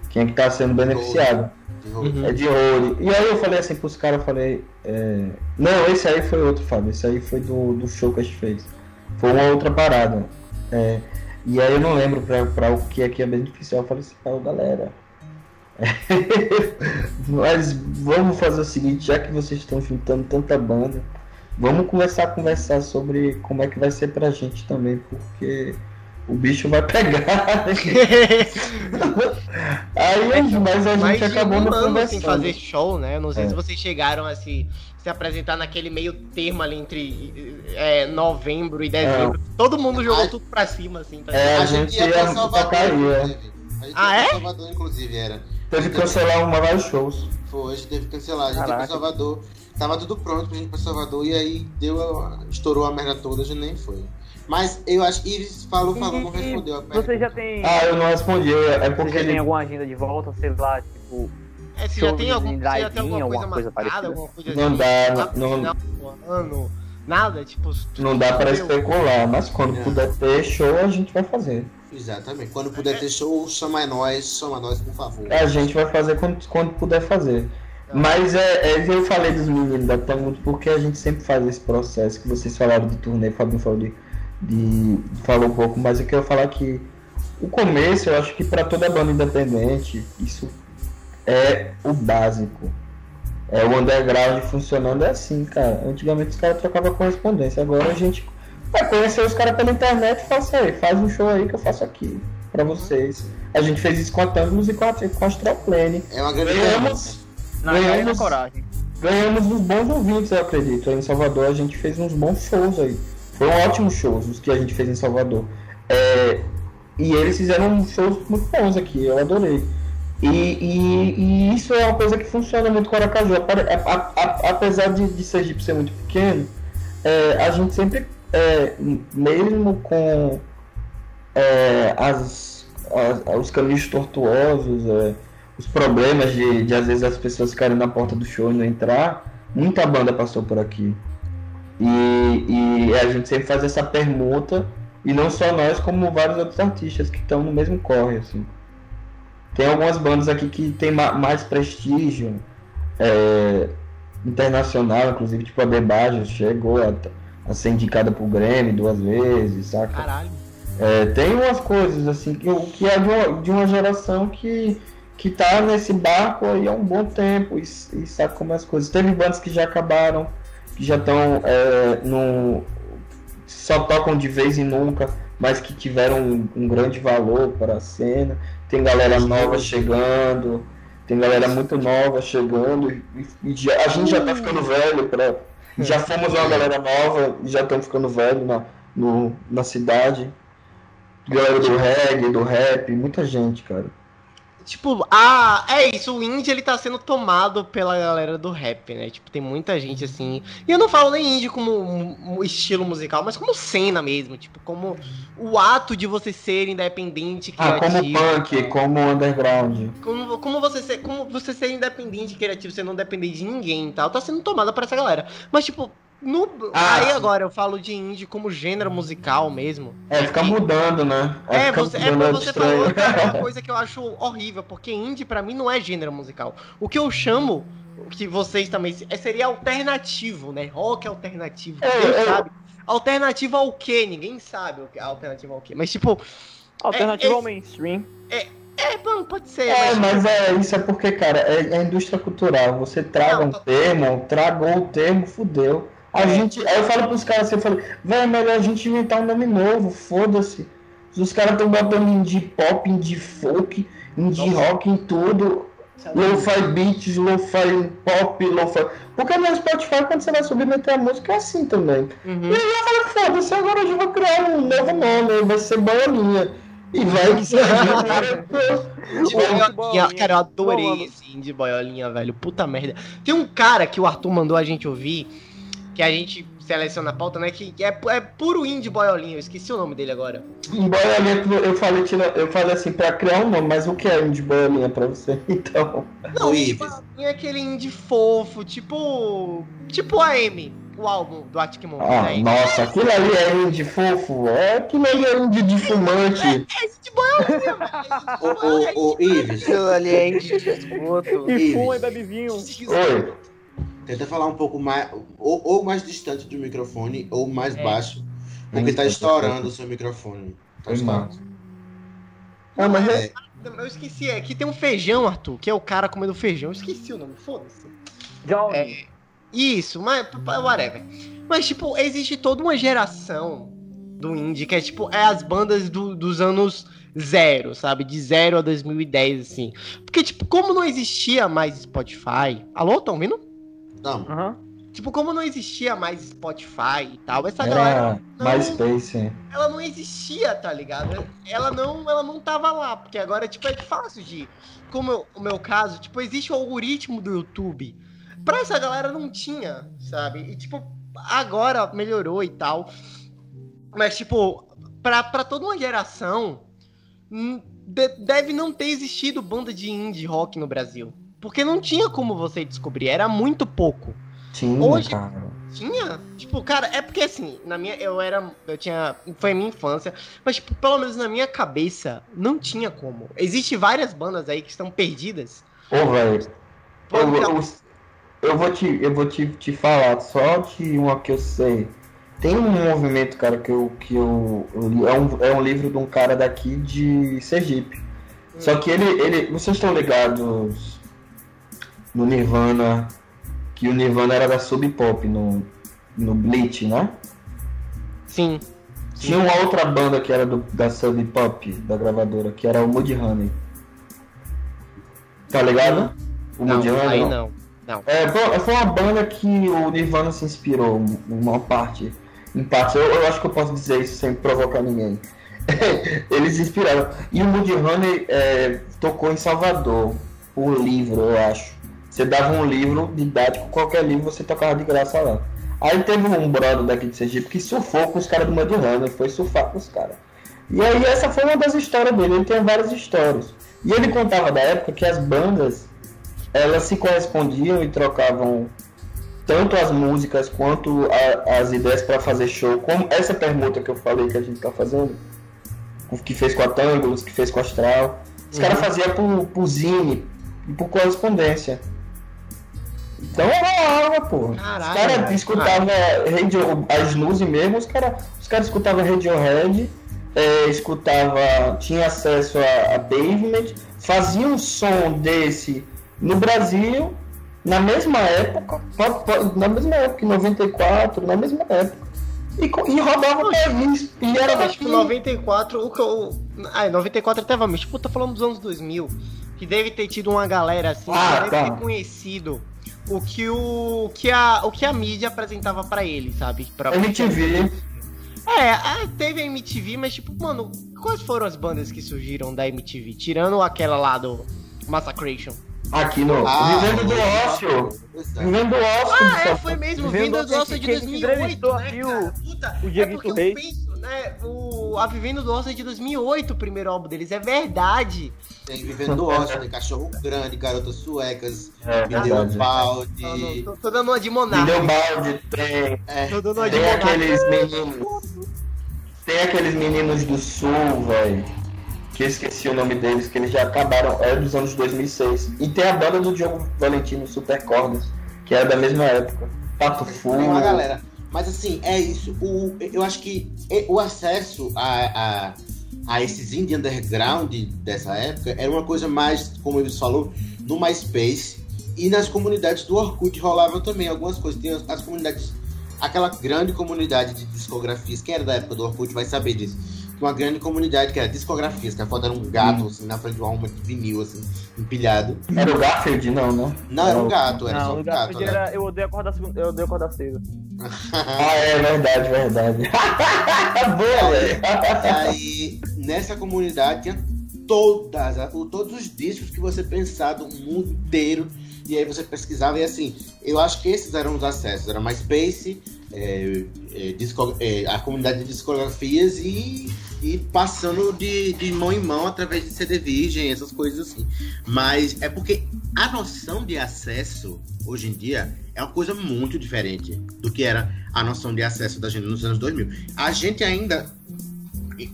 Quem é que tá sendo beneficiado? Uhum. É de olho. E aí eu falei assim pros caras, eu falei. é, Não, esse aí foi outro, Fábio. Esse aí foi do, do show que a gente fez. Foi uma outra parada. É, E aí eu não lembro pra, pra o que é que ia beneficiar. Eu falei assim, "Pô, galera. [laughs] Mas vamos fazer o seguinte, já que vocês estão juntando tanta banda, vamos começar a conversar sobre como é que vai ser pra gente também, porque o bicho vai pegar. [laughs] aí, mas a gente acabou um não ano sem conversando. fazer show, né? Eu não sei É. se vocês chegaram a se, se apresentar naquele meio termo ali entre é, novembro e dezembro. Todo mundo jogou tudo pra cima, assim. Tá É, a a gente gente ia pra ia Salvador, é. inclusive. A gente Ah, ia é? pra Salvador, inclusive, era. Teve que cancelar uma vários shows. Foi, a gente teve que cancelar. A gente Caraca. pra Salvador. Tava tudo pronto pra gente ir pra Salvador e aí deu a- estourou a merda toda, a gente nem foi. Mas eu acho que Iris falou, falou, não E- e respondeu a pergunta. Você já tem. Ah, eu não respondi, é você porque já tem ele... alguma agenda de volta, sei lá, tipo. É, você já tem, algum, você já tem alguma coisa alguma coisa marcada, parecida? alguma coisa Não assim? dá, não- do ano, nada, tipo... não dá para Meu, especular, mas quando É. puder ter show, a gente vai fazer. Exatamente. Quando puder ter show, chama nós, chama nós, por favor. A gente vai fazer quando, quando puder fazer. Mas é, é, eu falei dos meninos da Tango porque a gente sempre faz esse processo que vocês falaram de turnê, Fabinho falou, de, de- falou um pouco, mas eu quero falar que o começo, eu acho que para toda banda independente, isso é o básico. É o underground funcionando é assim, cara. Antigamente os caras trocavam correspondência, agora a gente vai conhecer os caras pela internet e assim, "Ei, faz um show aí que eu faço aqui pra vocês. A gente fez isso com a Tangos e com a, com a Astral Plane. É uma grande Ganhamos, Na na Ganhamos- coragem. ganhamos uns bons ouvintes, eu acredito. Aí em Salvador a gente fez uns bons shows aí. Foram ótimos shows os que a gente fez em Salvador. É, e eles fizeram shows muito bons aqui, eu adorei. E, e- e isso é uma coisa que funciona muito com o Aracaju. A- Apesar de, de Sergipe ser muito pequeno, é, a gente sempre, é, mesmo com é, as, as- os caminhos tortuosos, é, os problemas de, de às vezes as pessoas ficarem na porta do show e não entrar, muita banda passou por aqui. E, e a gente sempre faz essa permuta, e não só nós, como vários outros artistas que estão no mesmo corre, assim. Tem algumas bandas aqui que tem ma- mais prestígio é, internacional, inclusive tipo a Bebagem chegou a, a ser indicada pro Grêmio duas vezes, saca? Caralho. É, tem umas coisas assim que, que é de uma, de uma geração que, que tá nesse barco aí há um bom tempo e, e sabe como é as coisas. Teve bandas que já acabaram, que já estão é, no. só tocam de vez em nunca, mas que tiveram um, um grande valor para a cena. Tem galera nova chegando, tem galera muito nova chegando, e, e já- a gente já tá ficando velho pra. [laughs] Já fomos uma galera nova já estamos ficando velho na, no, na cidade. galera do reggae, do rap, muita gente, cara. Tipo, ah, é isso, o indie ele tá sendo tomado pela galera do rap, né? Tipo, tem muita gente assim. E eu não falo nem indie como um, um estilo musical, mas como cena mesmo, tipo, como o ato de você ser independente, Ah, como criativo. punk, como underground. Como, como você ser, como você ser independente, criativo, você não depender de ninguém e tal, tá sendo tomada por essa galera. Mas, tipo, no, Ah, aí agora eu falo de indie como gênero musical mesmo. É, fica mudando, né? É, fica você, é mudando, pra é você falou uma [laughs] coisa que eu acho horrível, porque indie pra mim não é gênero musical. O que eu chamo, o que vocês também, é, seria alternativo, né? Rock alternativo, É, é. sabe. Alternativo ao quê? Ninguém sabe o que alternativo ao quê. Mas tipo, Alternativa É, ao mainstream. é, bom, pode ser, É, mas, mas é, isso é porque, cara, é, é a indústria cultural. Você traga Não, um termo, tragou o termo, fudeu. A É. gente, aí eu falo pros caras assim, eu falo, velho, é melhor a gente inventar um nome novo, foda-se. Os caras estão botando indie pop, indie folk, indie Nossa. rock em tudo. Lo-fi beats, lo-fi pop, lo-fi. Porque no Spotify, quando você vai submeter a música, é assim também. Uhum. E aí eu falo, foda-se, agora eu já vou criar um novo nome, vai ser Bolinha. E vai ser. [laughs] Indie Boiolinha. boiolinha. Cara, eu adorei esse indie boiolinha, velho. Puta merda. Tem um cara que o Arthur mandou a gente ouvir, que a gente seleciona a pauta, né? Que é, é puro indie boiolinha. Eu esqueci o nome dele agora. Em boiolinha, eu falei, tira- eu falei assim, pra criar um nome, mas o que é indie boiolinha pra você? [laughs] Então. Não, indie Ives. boiolinha é aquele indie fofo, tipo. Tipo a M, o álbum do Arctic Monkeys. Ah, né? nossa, aquilo ali é indie fofo. É aquilo ali é indie de fumante. É indie boiolinha, velho. Ô, ô, ô, Ives, Aquilo ali é indie de esgoto. E fuma e bebe vinho. Oi. Tenta falar um pouco mais, ou, ou mais distante do microfone, ou mais É. baixo, porque tá estourando o seu microfone. Tá estourando. Ah, mas é, Eu esqueci, é que tem um feijão, Arthur, que é o cara comendo feijão. Eu esqueci o nome, foda-se. É, Isso, mas whatever. Mas, tipo, existe toda uma geração do indie que é, tipo, é as bandas do- dos anos zero, sabe? De zero a 2010, assim. Porque, tipo, como não existia mais Spotify... Alô, tão ouvindo? Não, Aham. Tipo, como não existia mais Spotify e tal, essa galera, era não- MySpace. ela não existia, tá ligado? Ela não, ela não tava lá, porque agora, tipo, é fácil de... Como eu- o meu caso, tipo, existe o algoritmo do YouTube. Pra essa galera não tinha, sabe? E, tipo, agora melhorou e tal. Mas, tipo, pra, pra toda uma geração, hum, de- deve não ter existido banda de indie rock no Brasil. Porque não tinha como você descobrir, era muito pouco. Tinha, Hoje- cara. Tinha? Tipo, cara, é porque assim, na minha. Eu era. Eu tinha. Foi a minha infância. Mas, tipo, pelo menos na minha cabeça, não tinha como. Existem várias bandas aí que estão perdidas. Ô, velho. Eu, Porque- eu, eu vou, te, eu vou te, te falar só de uma que eu sei. Tem um movimento, cara, que eu, que eu, eu. É um, é um livro de um cara daqui de Sergipe. Só que ele, ele. Vocês estão ligados no Nirvana, que o Nirvana era da Sub Pop no, no Bleach, né? Sim. Tinha uma outra banda que era do, da Sub Pop, da gravadora, que era o Mudhoney. Tá ligado? O Não, Mudhoney. aí não. não. É, foi foi uma banda que o Nirvana se inspirou, uma parte. Em parte, eu, eu acho que eu posso dizer isso sem provocar ninguém. [laughs] Eles se inspiraram. E o Mudhoney é, tocou em Salvador, o livro, eu acho. Você dava um livro didático, qualquer livro você tocava de graça lá. Aí teve um brother daqui de Sergipe que surfou com os caras do Mudhoney, foi surfar com os caras. E aí essa foi uma das histórias dele, ele tem várias histórias. E ele contava da época que as bandas elas se correspondiam e trocavam tanto as músicas quanto a- as ideias para fazer show, como essa permuta que eu falei que a gente tá fazendo, o que fez com a Tângulos, que fez com a Astral. Os caras faziam por, por zine e por correspondência. Então aula, pô. Os Caralho, caras velho. escutavam radio, a Snooze mesmo, os caras os cara escutavam Radiohead, é, escutava, tinha acesso a, a Pavement, fazia um som desse no Brasil, na mesma época, po- po- na mesma época, em 94, na mesma época. E, e rodava país, e era tipo, daqui. 94, o que eu. Ah, 94 até vamos. Tipo, tô falando dos anos 2000. Que deve ter tido uma galera assim, Ah, que deve tá. ter conhecido o que o. o que a, o que a mídia apresentava pra ele, sabe? Pra, MTV. É, ah, teve a MTV, mas tipo, mano, quais foram as bandas que surgiram da MTV? Tirando aquela lá do Massacration. Aqui no. Ah, Vivendo do é. ócio. É. Vivendo do ócio. Ah, é, foi mesmo, Vivendo do Ócio de que 2008, entrevistou né, aqui cara? Puta, o é porque eu Reis. penso, né, o, a Vivendo do Ócio é de 2008, o primeiro álbum deles, é verdade. Tem Vivendo Ócio, tem Cachorro Grande, Garotas Suecas, É, Me Deu um Balde. Não, não, tô, tô dando uma de Me Monark. deu balde, tem. É, Tô dando uma de Monark. aqueles meninos. Tem aqueles meninos do sul, velho. Que eu esqueci o nome deles, que eles já acabaram. É dos anos 2006. E tem a banda do Diogo Valentino, Super Cordas, que é da mesma época. Pato Fu. tem uma galera. Mas assim, é isso. O, eu acho que o acesso a, a, a esses indie underground dessa época era uma coisa mais, como eles falou, no MySpace e nas comunidades do Orkut rolava também algumas coisas. Tem as, as comunidades, aquela grande comunidade de discografias. Quem era da época do Orkut vai saber disso. Uma grande comunidade que era discografias, que a foto era um gato, assim, na frente de uma alma de vinil, assim, empilhado. Era o Garfield, não, né? Não, era um gato, era só Não, um o gato. Né? era. Eu odeio acordar segunda. Eu odeio acordar cedo. [laughs] Ah, é verdade, verdade. [laughs] Boa, velho. E aí, nessa comunidade tinha todas, todos os discos que você pensar do mundo inteiro. E aí você pesquisava e assim, eu acho que esses eram os acessos. Era MySpace, é, é, disco- é, a comunidade de discografias e, e passando de, de mão em mão através de CD Virgem, essas coisas assim. Mas é porque a noção de acesso, hoje em dia, é uma coisa muito diferente do que era a noção de acesso da gente nos anos 2000. A gente ainda,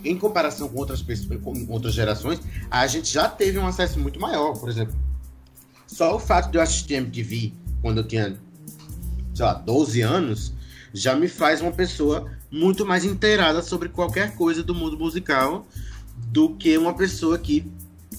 em- comparação com outras pessoas, com outras gerações, a gente já teve um acesso muito maior. Por exemplo, só o fato de eu assistir MTV quando eu tinha, sei lá, 12 anos, já me faz uma pessoa muito mais inteirada sobre qualquer coisa do mundo musical do que uma pessoa que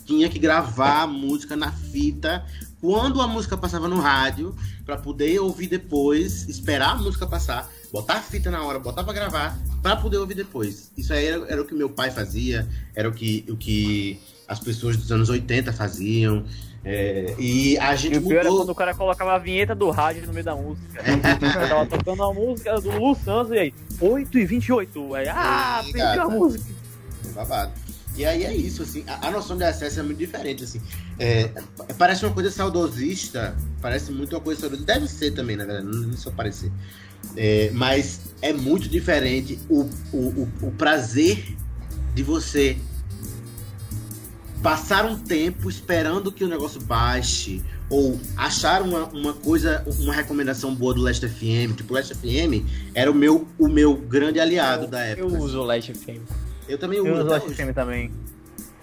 tinha que gravar a música na fita quando a música passava no rádio para poder ouvir depois, esperar a música passar, botar a fita na hora, botar para gravar para poder ouvir depois. Isso aí era, era o que meu pai fazia, era o que, o que as pessoas dos anos 80 faziam. É, e a gente E o pior é mudou. quando o cara colocava a vinheta do rádio no meio da música. [laughs] Tava tocando a música do Lu Santos e aí, 8 e 28. Aí, ah, perdi a música. É babado. E aí é isso, assim, a, a noção de acesso é muito diferente, assim. É, parece uma coisa saudosista, parece muito uma coisa saudosista. Deve ser também, na verdade, não só parecer. É, mas é muito diferente o, o, o, o prazer de você passar um tempo esperando que o negócio baixe, ou achar uma, uma coisa, uma recomendação boa do Last FM. Tipo, o Last FM era o meu, o meu grande aliado da Eu época. uso o Last FM. Eu também Eu uso. uso até Last hoje. FM também.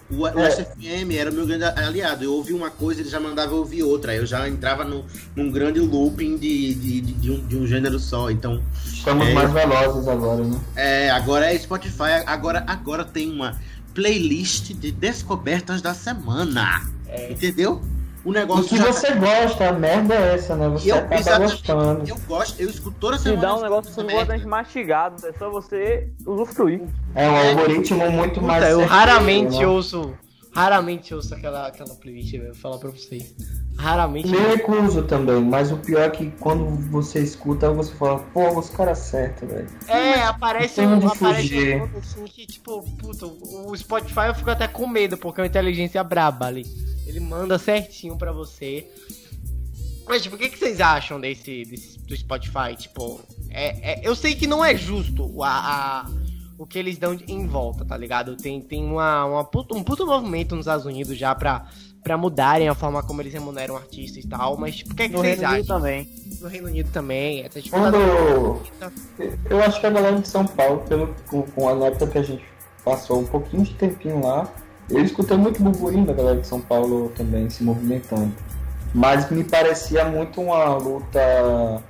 O, o É. SFM era o meu grande aliado. Eu ouvi uma coisa, ele já mandava eu ouvir outra. Aí eu já entrava no, num grande looping de, de, de, de um, de um gênero só. Então, Estamos É. mais velozes agora, né? é, agora é Spotify. Agora, agora tem uma playlist de descobertas da semana. Entendeu? O negócio que já. você gosta, a merda é essa, né? Você Eu- acaba exatamente. gostando. Eu gosto, eu escuto toda Se semana. dá um negócio escuto essa completamente merda. mastigado, é só você usufruir. É um algoritmo muito mais. Puta, eu raramente né? ouço. Raramente ouço aquela, aquela playlist, velho. Vou falar pra vocês. Raramente. Me recuso também, mas o pior é que quando você escuta, você fala, pô, os caras certos, velho. É, aparece Tem um, aparece um assim que, tipo, puta, o Spotify eu fico até com medo, porque é uma inteligência braba ali. Ele manda certinho pra você. Mas, tipo, o que, que vocês acham desse, desse do Spotify? Tipo, é, é- eu sei que não é justo a, a- o que eles dão em volta, tá ligado? Tem, tem uma, uma puta- um puto movimento nos Estados Unidos já pra, pra mudarem a forma como eles remuneram artistas e tal, mas, tipo, o que, é que No vocês Reino Unido acham? também. No Reino Unido também, até tipo, Quando. tá- Eu acho que a galera de São Paulo, pelo, com, com a época que a gente passou um pouquinho de tempinho lá, eu escutei muito burburinho da galera de São Paulo também se movimentando. Mas me parecia muito uma luta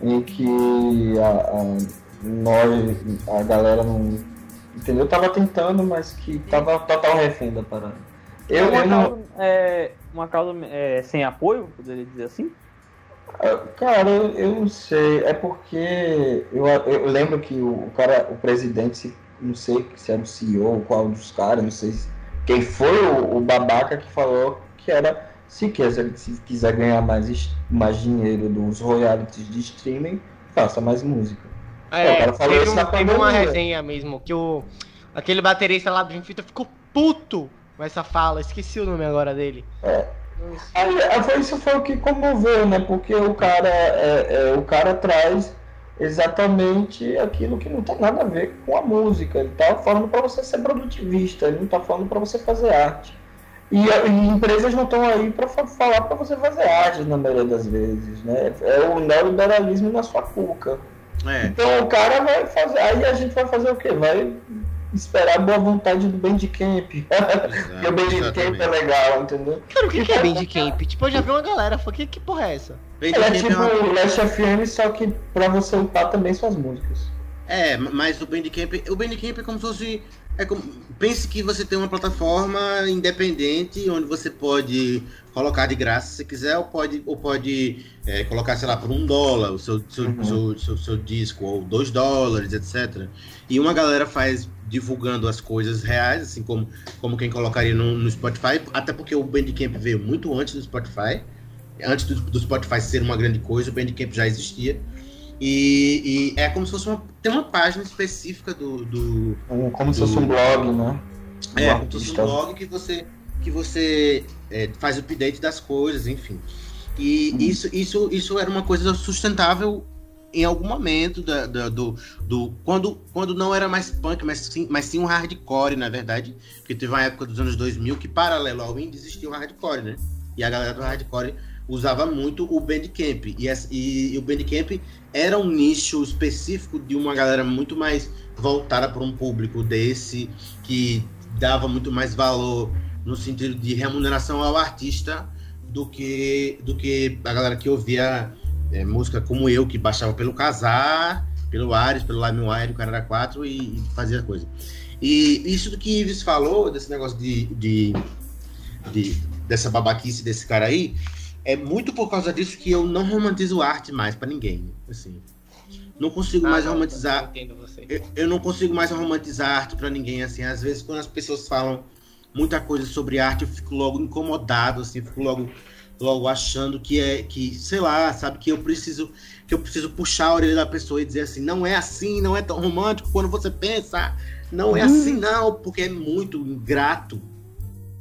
em que a, a, nós, a galera não. Entendeu? Tava tentando, mas que tava total refém da parada. Eu, uma, eu não, causa, é, uma causa é, sem apoio, poderia dizer assim? Ah, Cara, eu, eu não sei. É porque eu, eu lembro que o, cara, o presidente, não sei se era o CEO, qual dos caras, não sei se- quem foi o, o babaca que falou que era se quiser, se quiser ganhar mais, mais dinheiro dos royalties de streaming, faça mais música. É, o cara falou teve, isso um- na teve uma resenha mesmo, que o. Aquele baterista lá do Theater ficou puto com essa fala. Esqueci o nome agora dele. É. Aí, aí foi, isso foi o que comoveu, né? Porque o cara, é, é, o cara traz exatamente aquilo que não tem nada a ver com a música. Ele tá falando para você ser produtivista, ele não tá falando para você fazer arte. E, e empresas não estão aí para falar para você fazer arte na maioria das vezes, né? É o neoliberalismo na sua cuca. É. Então o cara vai fazer. Aí a gente vai fazer o quê? Vai esperar a boa vontade do Bandcamp. [laughs] Porque o Bandcamp é legal, entendeu? Cara, o que, que é Bandcamp? Tipo, eu já vi uma galera falando, que, que porra é essa? Ela é Bandcamp tipo é uma- Last FM, só que pra você upar também suas músicas. É, mas o Bandcamp, o Bandcamp é como se fosse, é como, pense que você tem uma plataforma independente onde você pode colocar de graça se quiser ou pode, ou pode é, colocar, sei lá, por um dólar o seu, seu, Uhum. seu, seu, seu disco ou dois dólares, etc. E uma galera faz divulgando as coisas reais, assim como, como quem colocaria no, no Spotify, até porque o Bandcamp veio muito antes do Spotify. Antes do, do Spotify ser uma grande coisa, o Bandcamp já existia. E, e é como se fosse uma. Tem uma página específica do. do Um- Como se fosse um blog, né? é, Um como se fosse um artista. blog que você, que você é, faz o update das coisas, enfim. E Uhum. isso, isso, isso era uma coisa sustentável em algum momento da, da- do, do quando, quando não era mais punk, mas sim, mas sim um hardcore, na verdade. Porque teve uma época dos anos 2000 que, paralelo ao indie, existia o hardcore, né? E a galera do hardcore usava muito o Bandcamp. E, e, e o Bandcamp era um nicho específico de uma galera muito mais voltada para um público desse, que dava muito mais valor no sentido de remuneração ao artista do que, do que a galera que ouvia é, música como eu, que baixava pelo Casar, pelo Ares, pelo LimeWire, o Canadá 4 e, e fazia coisa. E isso do que Ives falou, desse negócio de, de, de- dessa babaquice desse cara aí, é muito por causa disso que eu não romantizo arte mais pra ninguém. Assim. Não consigo mais Ah, não, romantizar eu Entendo você. eu, eu não consigo mais romantizar arte pra ninguém, assim. Às vezes, quando as pessoas falam muita coisa sobre arte, eu fico logo incomodado, assim, fico logo, logo achando que é, que, sei lá, sabe, que eu preciso, que eu preciso puxar a orelha da pessoa e dizer assim, não é assim, não é tão romântico quando você pensa, não é assim, não, porque é muito ingrato.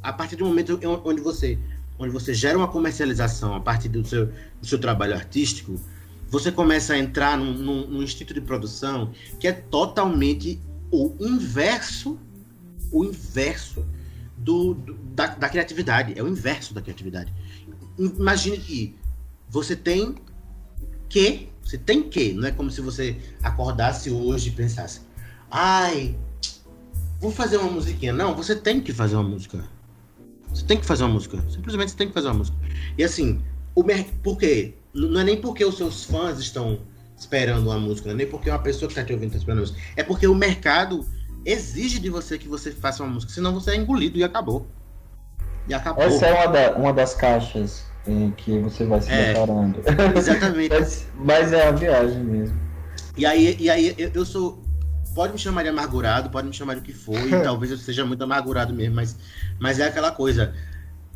A partir do momento em- onde você, onde você gera uma comercialização a partir do seu, do seu trabalho artístico, você começa a entrar num, num, num instinto de produção que é totalmente o inverso, o inverso do, do- da, da criatividade. É o inverso da criatividade. Imagine que você tem que, você tem que, não é como se você acordasse hoje e pensasse, ai, vou fazer uma musiquinha. Não, você tem que fazer uma música. Você tem que fazer uma música. Simplesmente você tem que fazer uma música. E assim, o mer... por quê? Não é nem porque os seus fãs estão esperando uma música, não é nem porque uma pessoa que está te ouvindo está esperando uma música. É porque o mercado exige de você que você faça uma música, senão você é engolido e acabou. E acabou. Essa é uma, da- uma das caixas em que você vai se É. deparando. Exatamente. [laughs] mas, mas é a viagem mesmo. E aí, e aí eu, eu sou. Pode me chamar de amargurado, pode me chamar do que for, e [laughs] talvez eu seja muito amargurado mesmo, mas, mas é aquela coisa.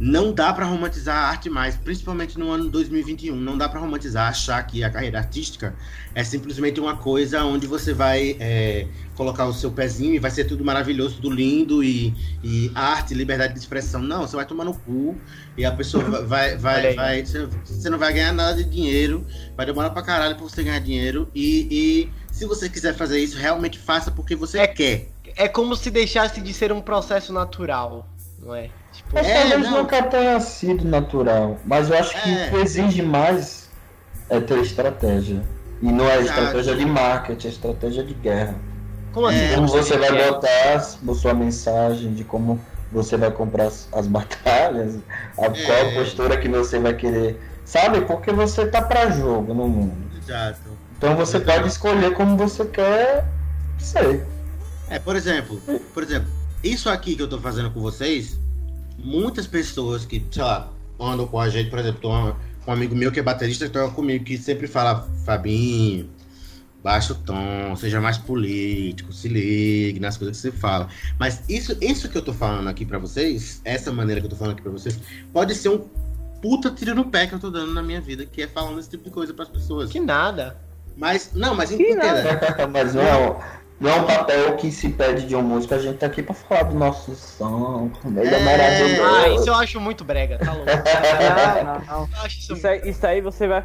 Não dá pra romantizar a arte mais, principalmente no ano 2021. Não dá pra romantizar, achar que a carreira artística é simplesmente uma coisa onde você vai é, colocar o seu pezinho e vai ser tudo maravilhoso, tudo lindo e, e arte, liberdade de expressão. Não, você vai tomar no cu e a pessoa [laughs] vai. vai, vai você, você não vai ganhar nada de dinheiro, vai demorar pra caralho pra você ganhar dinheiro. E, e se você quiser fazer isso, realmente faça porque você É- quer. É como se deixasse de ser um processo natural, não é? Tipo, Mas É, talvez não. nunca tenha sido natural. Mas eu acho que É. o que exige mais é ter estratégia. E não é Exato. estratégia de marketing, é estratégia de guerra. como assim? É, como você vai É. botar a sua mensagem, de como você vai comprar as, as batalhas, a, É. qual postura que você vai querer. Sabe? Porque você tá pra jogo no mundo. Exato. Então você pode escolher como você quer ser. É, por exemplo, por exemplo, isso aqui que eu tô fazendo com vocês, muitas pessoas que, sei lá, andam com a gente, por exemplo, tô um, um amigo meu que é baterista que toca comigo, que sempre fala, Fabinho, baixa o tom, seja mais político, se ligue nas coisas que você fala. Mas isso, isso que eu tô falando aqui pra vocês, essa maneira que eu tô falando aqui pra vocês, pode ser um puta tiro no pé que eu tô dando na minha vida, que é falando esse tipo de coisa pras pessoas. Que nada. Mas, não, mas entenda. [laughs] Mas não é, um- não é um papel que se pede de um músico, a gente tá aqui pra falar do nosso som, ele é, É. maravilhoso. Ah, isso eu acho muito brega, tá louco. [laughs] Não, não, não. Acho isso Isso aí, isso aí você vai.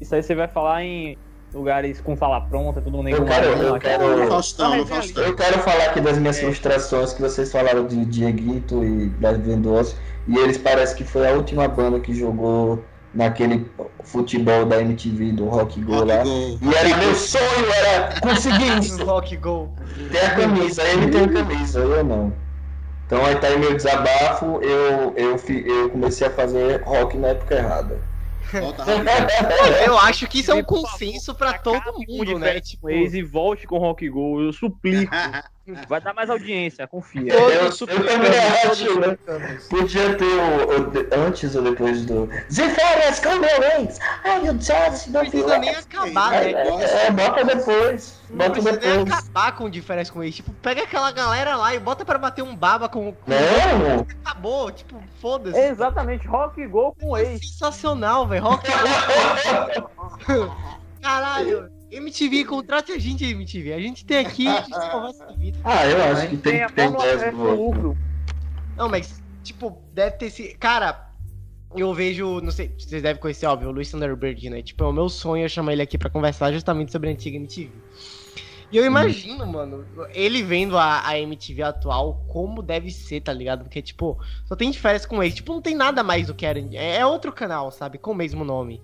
Isso aí você vai falar em lugares com fala pronta, todo mundo Eu quero- eu quero- Faustão, Não. Eu quero falar aqui das minhas É. frustrações que vocês falaram de Dieguito e das Vendosas. E eles parece que foi a última banda que jogou naquele futebol da MTV do Rock Go Rock lá. Go. E era meu sonho, era conseguir [laughs] isso. Rock Go. Tem a camisa, ele tem a camisa, eu não. Então aí tá aí meu desabafo, eu, eu, eu comecei a fazer rock na época errada. [laughs] Eu acho que isso é um consenso pra todo mundo, né? Tipo, e volte com Rock Go, eu suplico. [laughs] Vai dar mais audiência, confia. Eu, eu né? Podia ter o, o antes ou depois do. Meu ex! Ai, o Jazz Não precisa nem acabar, É, né? é, bota depois. Não Bota precisa nem depois. acabar com diferença com eles. Tipo, pega aquela galera lá e bota pra bater um baba com com- Não, Acabou, tipo, foda-se. Exatamente, Rock Go com É ex. sensacional, velho. Rock [laughs] Caralho. MTV, contrate a gente, MTV. A gente tem aqui, a gente conversa de vida. Ah, eu acho que tem é boas. lucro. Não, mas, tipo, deve ter esse. Cara, eu vejo. Não sei, vocês devem conhecer, óbvio, o Luiz Thunderbird, né? Tipo, é o meu sonho eu chamar ele aqui pra conversar justamente sobre a antiga MTV. E eu imagino, mano, ele vendo a, a MTV atual, como deve ser, tá ligado? Porque, tipo, só tem diferença com ele. Tipo, não tem nada mais do que era. É, é outro canal, sabe? Com o mesmo nome.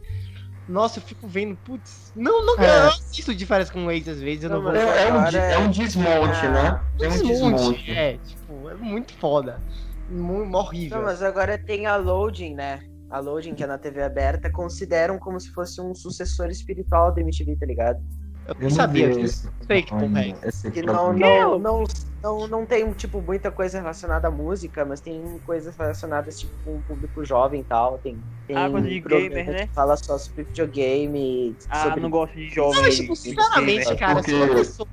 Nossa, eu fico vendo, putz. Não, não, É. eu assisto diferença com o ex às vezes, eu não, Não, vou. É, é um, de- é- um desmonte, né? É um Desmonte, desmonte. É, tipo, é muito foda. Muito horrível. Não, mas agora tem a Loading, né? A Loading, que é na TV aberta, consideram como se fosse um sucessor espiritual da MTV, tá ligado? Eu Eu não sabia disso. Sei que porra é programa. não, não, não, não, não tem, tipo, muita coisa relacionada à música, mas tem coisas relacionadas, tipo, com o público jovem e tal. Tem, tem Ah, coisa de gamer, né? fala só sobre videogame, Ah, sobre... não gosto de jovem. Não, mas, tipo, sinceramente, É cara, se uma pessoa.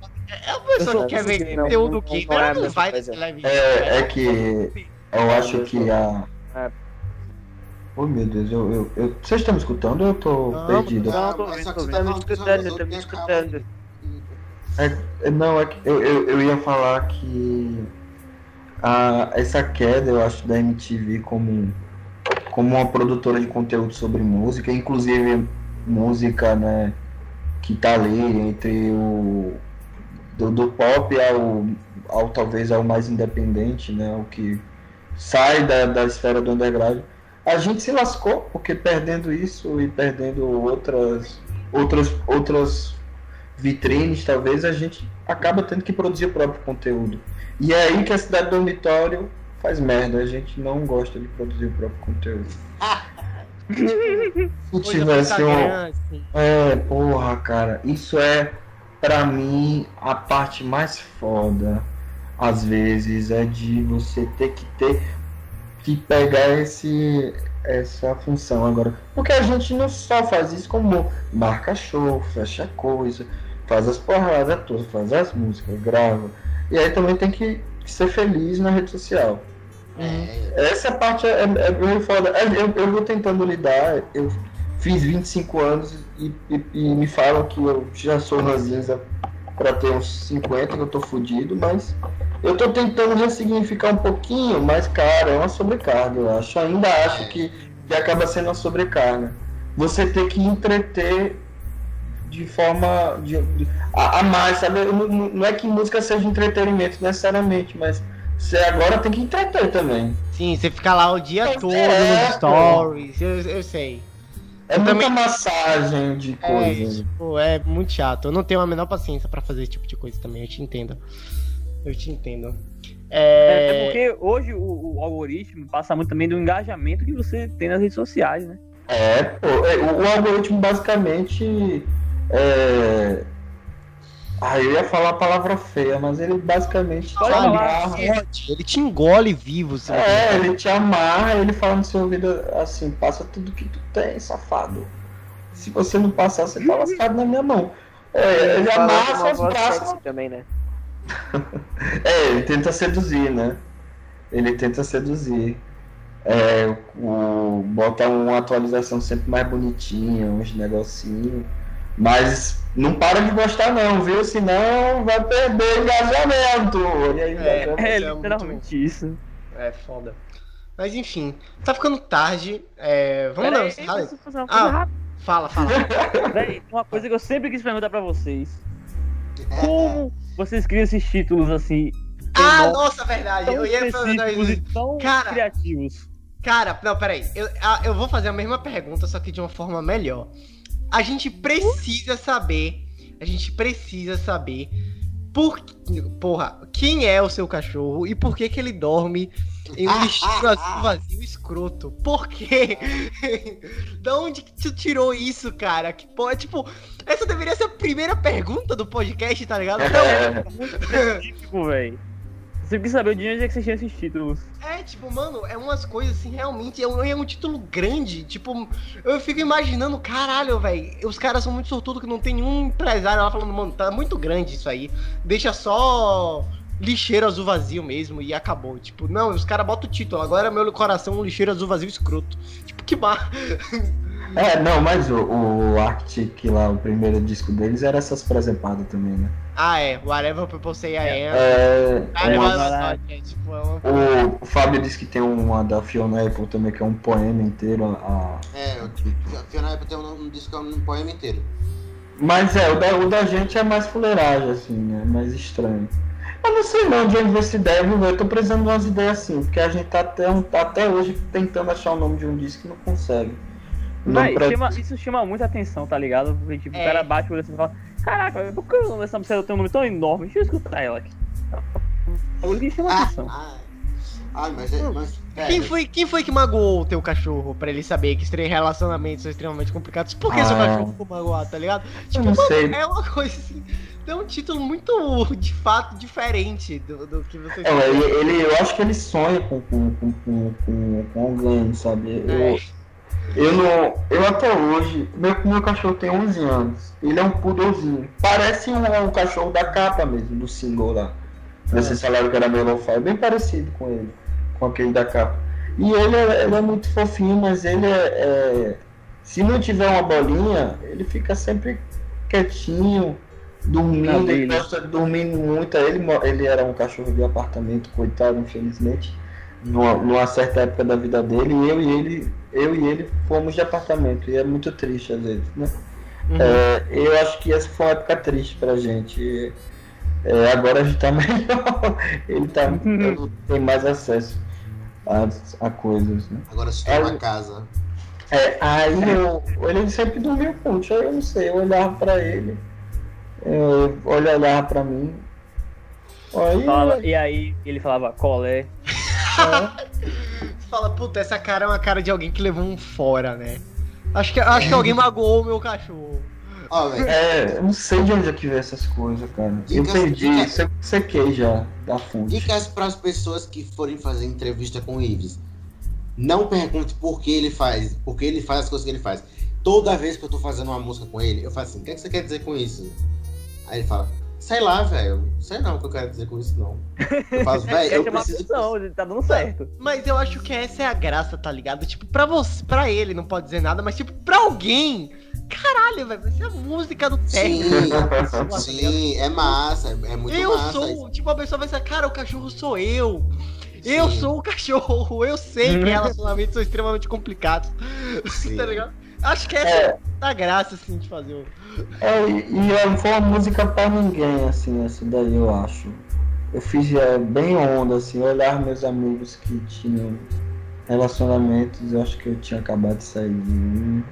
É uma pessoa que quer ver conteúdo gamer, não é ela não vai. É, é que eu acho que a. Oh meu Deus, eu, eu, eu- vocês estão me escutando ou eu tô Não, perdido? Não, tô tá Estamos falando escutando, tem a escutando. É, não, é que eu, eu, eu ia falar que a, essa queda, eu acho, da MTV como, como uma produtora de conteúdo sobre música, inclusive música, né, que tá ali entre o do, do pop ao, ao talvez ao mais independente, né, o que sai da, da esfera do underground. A gente se lascou, porque perdendo isso e perdendo outras outras outras vitrines, talvez, a gente acaba tendo que produzir o próprio conteúdo. E é aí que a cidade dormitório faz merda. A gente não gosta de produzir o próprio conteúdo. [laughs] Se tivesse um. Assim. É, porra, cara. Isso é, pra mim, a parte mais foda. Às vezes, é de você ter que ter. Que pegar esse. essa função agora. Porque a gente não só faz isso como marca show, fecha coisa, faz as porradas todas, faz as músicas, grava. E aí também tem que ser feliz na rede social. É, Essa parte é, é meio foda. É, Eu, eu vou tentando lidar. Eu fiz 25 anos e, e, e me falam que eu já sou ranzinza pra ter uns 50, que eu tô fudido, mas eu tô tentando ressignificar um pouquinho, mas, cara, é uma sobrecarga, eu acho. Ainda acho que, que acaba sendo uma sobrecarga. Você ter que entreter de forma de, de- a, a mais, sabe? Não, não- não é que música seja entretenimento necessariamente, mas você agora tem que entreter também. Sim, você fica lá o dia É, todo é, nos stories, eu, eu sei. É muita também- massagem de É, coisa. tipo, é muito chato. Eu não tenho a menor paciência pra fazer esse tipo de coisa também, eu te entendo. Eu te entendo. É, É, porque hoje o, o algoritmo passa muito também do engajamento que você tem nas redes sociais, né? É, pô, é, o, o algoritmo basicamente é. Ah, eu ia falar a palavra feia, mas ele basicamente te amarra. ele te engole vivo. É, ele te amarra, ele fala no seu ouvido assim, passa tudo que tu tem, safado. Se você não passar, você tá lascado na minha mão. É, ele amarra seus voz braços também, né? [laughs] É, ele tenta seduzir, né? Ele tenta seduzir. É, o, bota uma atualização sempre mais bonitinha, uns negocinhos. Mas não para de gostar não, viu? Senão vai perder engajamento. E aí, É. engajamento. É, é literalmente isso. É foda. Mas enfim, tá ficando tarde. É, vamos Pera lá, aí, fazer uma coisa Ah. rápida. Fala, fala. [laughs] Véi, uma coisa que eu sempre quis perguntar pra vocês. Como vocês criam esses títulos assim, ah, nossa, verdade. tão Eu ia perguntar isso. tão Cara. criativos? Cara, não, peraí. Eu, ah, eu vou fazer a mesma pergunta, só que de uma forma melhor. A gente precisa saber. A gente precisa saber. Por, porra, quem é o seu cachorro e por que que ele dorme em um lixinho [laughs] azul vazio escroto? Por quê? [laughs] da onde que tu tirou isso, cara? Que porra, tipo, essa deveria ser a primeira pergunta do podcast, tá ligado? [laughs] Não, É, Muito específico, velho. Sempre quis saber de onde é que vocês tinham esses títulos. É, tipo, mano, é umas coisas assim, realmente, é um, é um título grande. Tipo, eu fico imaginando, caralho, velho, os caras são muito sortudos que não tem nenhum empresário lá falando, mano, tá muito grande isso aí. Deixa só lixeiro azul vazio mesmo e acabou. Tipo, não, os caras botam o título, agora meu coração é um lixeiro azul vazio escroto. Tipo, que bar. É, não, mas o, o Arctic lá, o primeiro disco deles era essas presepadas também, né? Ah, é, whatever people say I am. É, Cara, uma- mas, é, tipo, é uma... o, o Fábio disse que tem uma da Fiona Apple também, que é um poema inteiro. A... É, o Fiona Apple tem um, um disco, um poema inteiro. Mas é, o da, o da gente é mais fuleiragem, assim, né? Mais estranho. Eu não sei não de onde veio essa ideia, viu? Eu tô precisando de umas ideias assim, porque a gente tá até, um- tá até hoje tentando achar o nome de um disco e não consegue. Não Véi, pra- chama- isso chama muita atenção, tá ligado? Porque tipo, É. o cara bate por assim e fala, caraca, por que essa música tem um nome tão enorme? Deixa eu escutar ela aqui. É o que chama Ah, atenção. ah, ah, mas, é- mas Quem foi, quem foi que magoou o teu cachorro pra ele saber que relacionamentos são extremamente complicados? Por que seu Ah. cachorro ficou magoado, tá ligado? Tipo, não sei. é uma coisa assim. Tem um título muito, de fato, diferente do, do que vocês É, ele, ele- eu acho que ele sonha com, com, com, com, com, com alguém, sabe? É. Eu, eu não. Eu até hoje. Meu, meu cachorro tem 11 anos. Ele é um poodlezinho. Parece um, um cachorro da capa mesmo, do single lá. Vocês falaram que era meu lo-fi. Bem parecido com ele, com aquele da capa. E ele é, ele é muito fofinho, mas ele é, é- Se não tiver uma bolinha, ele fica sempre quietinho, dormindo. Ele gosta de dormir muito. Ele, ele era um cachorro de apartamento, coitado, infelizmente. Numa, numa certa época da vida dele, e eu e ele, eu e ele fomos de apartamento. E é muito triste às vezes, né? Uhum. É, eu acho que essa foi uma época triste pra gente. É, agora a gente tá [laughs] melhor. Ele tá, ele tem mais acesso a, a coisas, né? agora se tem É, uma casa. É, aí eu, ele sempre dormiu junto, aí eu não sei, eu olhava pra ele, eu, ele olhava pra mim. Aí, Fala- e aí ele falava, colé. Você fala, puta, essa cara é uma cara de alguém que levou um fora, né? Acho que, acho que alguém magoou o meu cachorro. É, eu não sei de onde é que veio essas coisas, cara. Eu Dicas- perdi, dicas- se- sequei já da fonte. dicas para as pessoas que forem fazer entrevista com o Ives. Não pergunte por que ele faz, por que ele faz as coisas que ele faz. Toda vez que eu tô fazendo uma música com ele, eu falo assim, o que, é que você quer dizer com isso? Aí ele fala, sei lá, velho, sei não o que eu quero dizer com isso, não. Eu falo, [laughs] velho, eu preciso. atenção, ele tá dando certo. Mas eu acho que essa é a graça, tá ligado? Tipo, pra você, pra ele não pode dizer nada, mas tipo, pra alguém. Caralho, velho, vai ser a música do Sim, técnico. da pessoa, tá sim, é massa, é muito eu massa. sou, tipo, a pessoa vai ser, cara, o cachorro sou eu. Eu Sim. sou o cachorro, eu sei que [laughs] relacionamentos são extremamente complicados. Sim. [laughs] tá ligado? Acho que essa é a graça, assim, de fazer o. É, e e é, foi uma música pra ninguém, assim, essa daí eu acho. Eu fiz é, bem onda, assim, olhar meus amigos que tinham relacionamentos, eu acho que eu tinha acabado de sair de.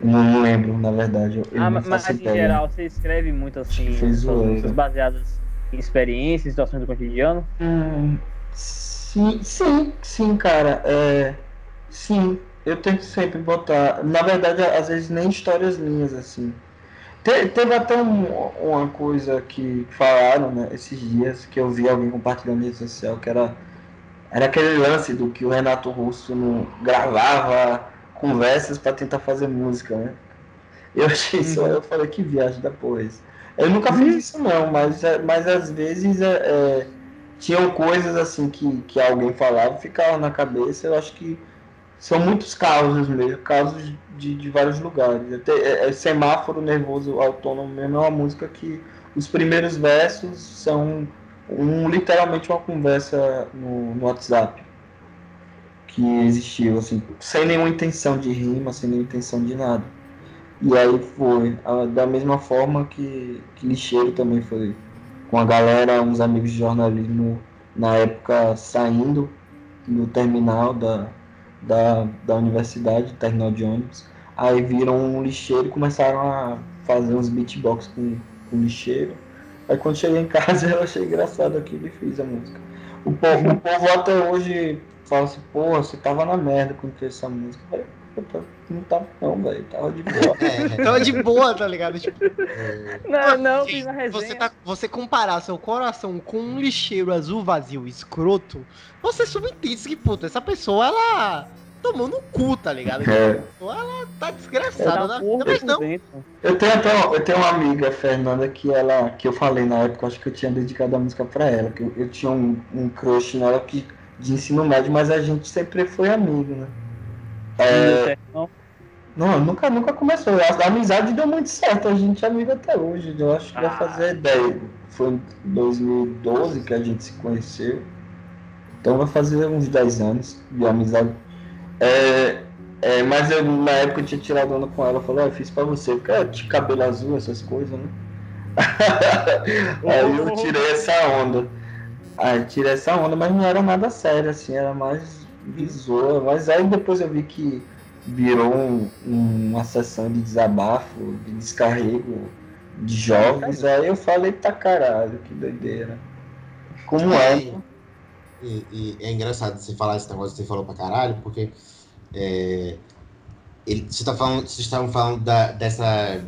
Eu não lembro, na verdade. Eu, Ah, não mas em ideia. geral, você escreve muito assim, músicas baseadas em experiências, situações do cotidiano. Hum, sim, sim, sim, cara. É, sim, eu tento sempre botar. Na verdade, às vezes nem histórias minhas, assim. Te- teve até um- uma coisa que falaram, né, esses dias, que eu vi alguém compartilhando na rede social, que era, era aquele lance do que o Renato Russo não gravava conversas para tentar fazer música, né? Eu achei isso, eu falei que viagem da porra é isso. Eu nunca fiz isso não, mas, é- mas às vezes é, é, tinham coisas assim que, que alguém falava e ficava na cabeça, eu acho que são muitos causos mesmo, causos de, de vários lugares. Até, é, é Semáforo Nervoso Autônomo mesmo é uma música que os primeiros versos são um, literalmente uma conversa no, no WhatsApp que existiu, assim, sem nenhuma intenção de rima, sem nenhuma intenção de nada. E aí foi, da mesma forma que, que Lixeiro também foi, com a galera, uns amigos de jornalismo na época saindo no terminal da, da, da universidade, terminal de ônibus. Aí viram um lixeiro e começaram a fazer uns beatbox com, com lixeiro. Aí quando cheguei em casa [laughs] eu achei engraçado aquilo e fiz a música. O povo, o povo até hoje fala assim, pô, você tava na merda quando fez essa música. Eu falei, não tava não, velho. Tava de boa. [laughs] É, tava de boa, tá ligado? Tipo, não, não, fiz na resenha. Você, tá, você comparar seu coração com um lixeiro azul vazio escroto, você subentende que, puta, essa pessoa, ela tomou no cu, tá ligado? É. Ela tá desgraçada na vida, mas não. Eu tenho até eu tenho uma amiga, Fernanda, que ela, que eu falei na época, acho que eu tinha dedicado a música pra ela, que eu, eu tinha um, um crush nela que, de ensino médio, mas a gente sempre foi amigo, né? É... Não, nunca, nunca começou. A amizade deu muito certo, a gente é amigo até hoje. Eu acho que ah. vai fazer 10. Foi em 2012 que a gente se conheceu. Então vai fazer uns 10 anos de amizade. É, é, mas eu, na época eu tinha tirado onda com ela. Eu falei, ah, eu fiz pra você, porque é de cabelo azul, essas coisas, né? [laughs] Aí eu tirei essa onda. Aí tirei essa onda, mas não era nada sério, assim, era mais visor. Mas aí depois eu vi que virou um, uma sessão de desabafo, de descarrego de jovens. Aí eu falei, tá caralho, que doideira. Como é? E, e, é engraçado você falar esse negócio que você falou pra caralho, porque é, ele, você tá falando, vocês estavam falando da, dessa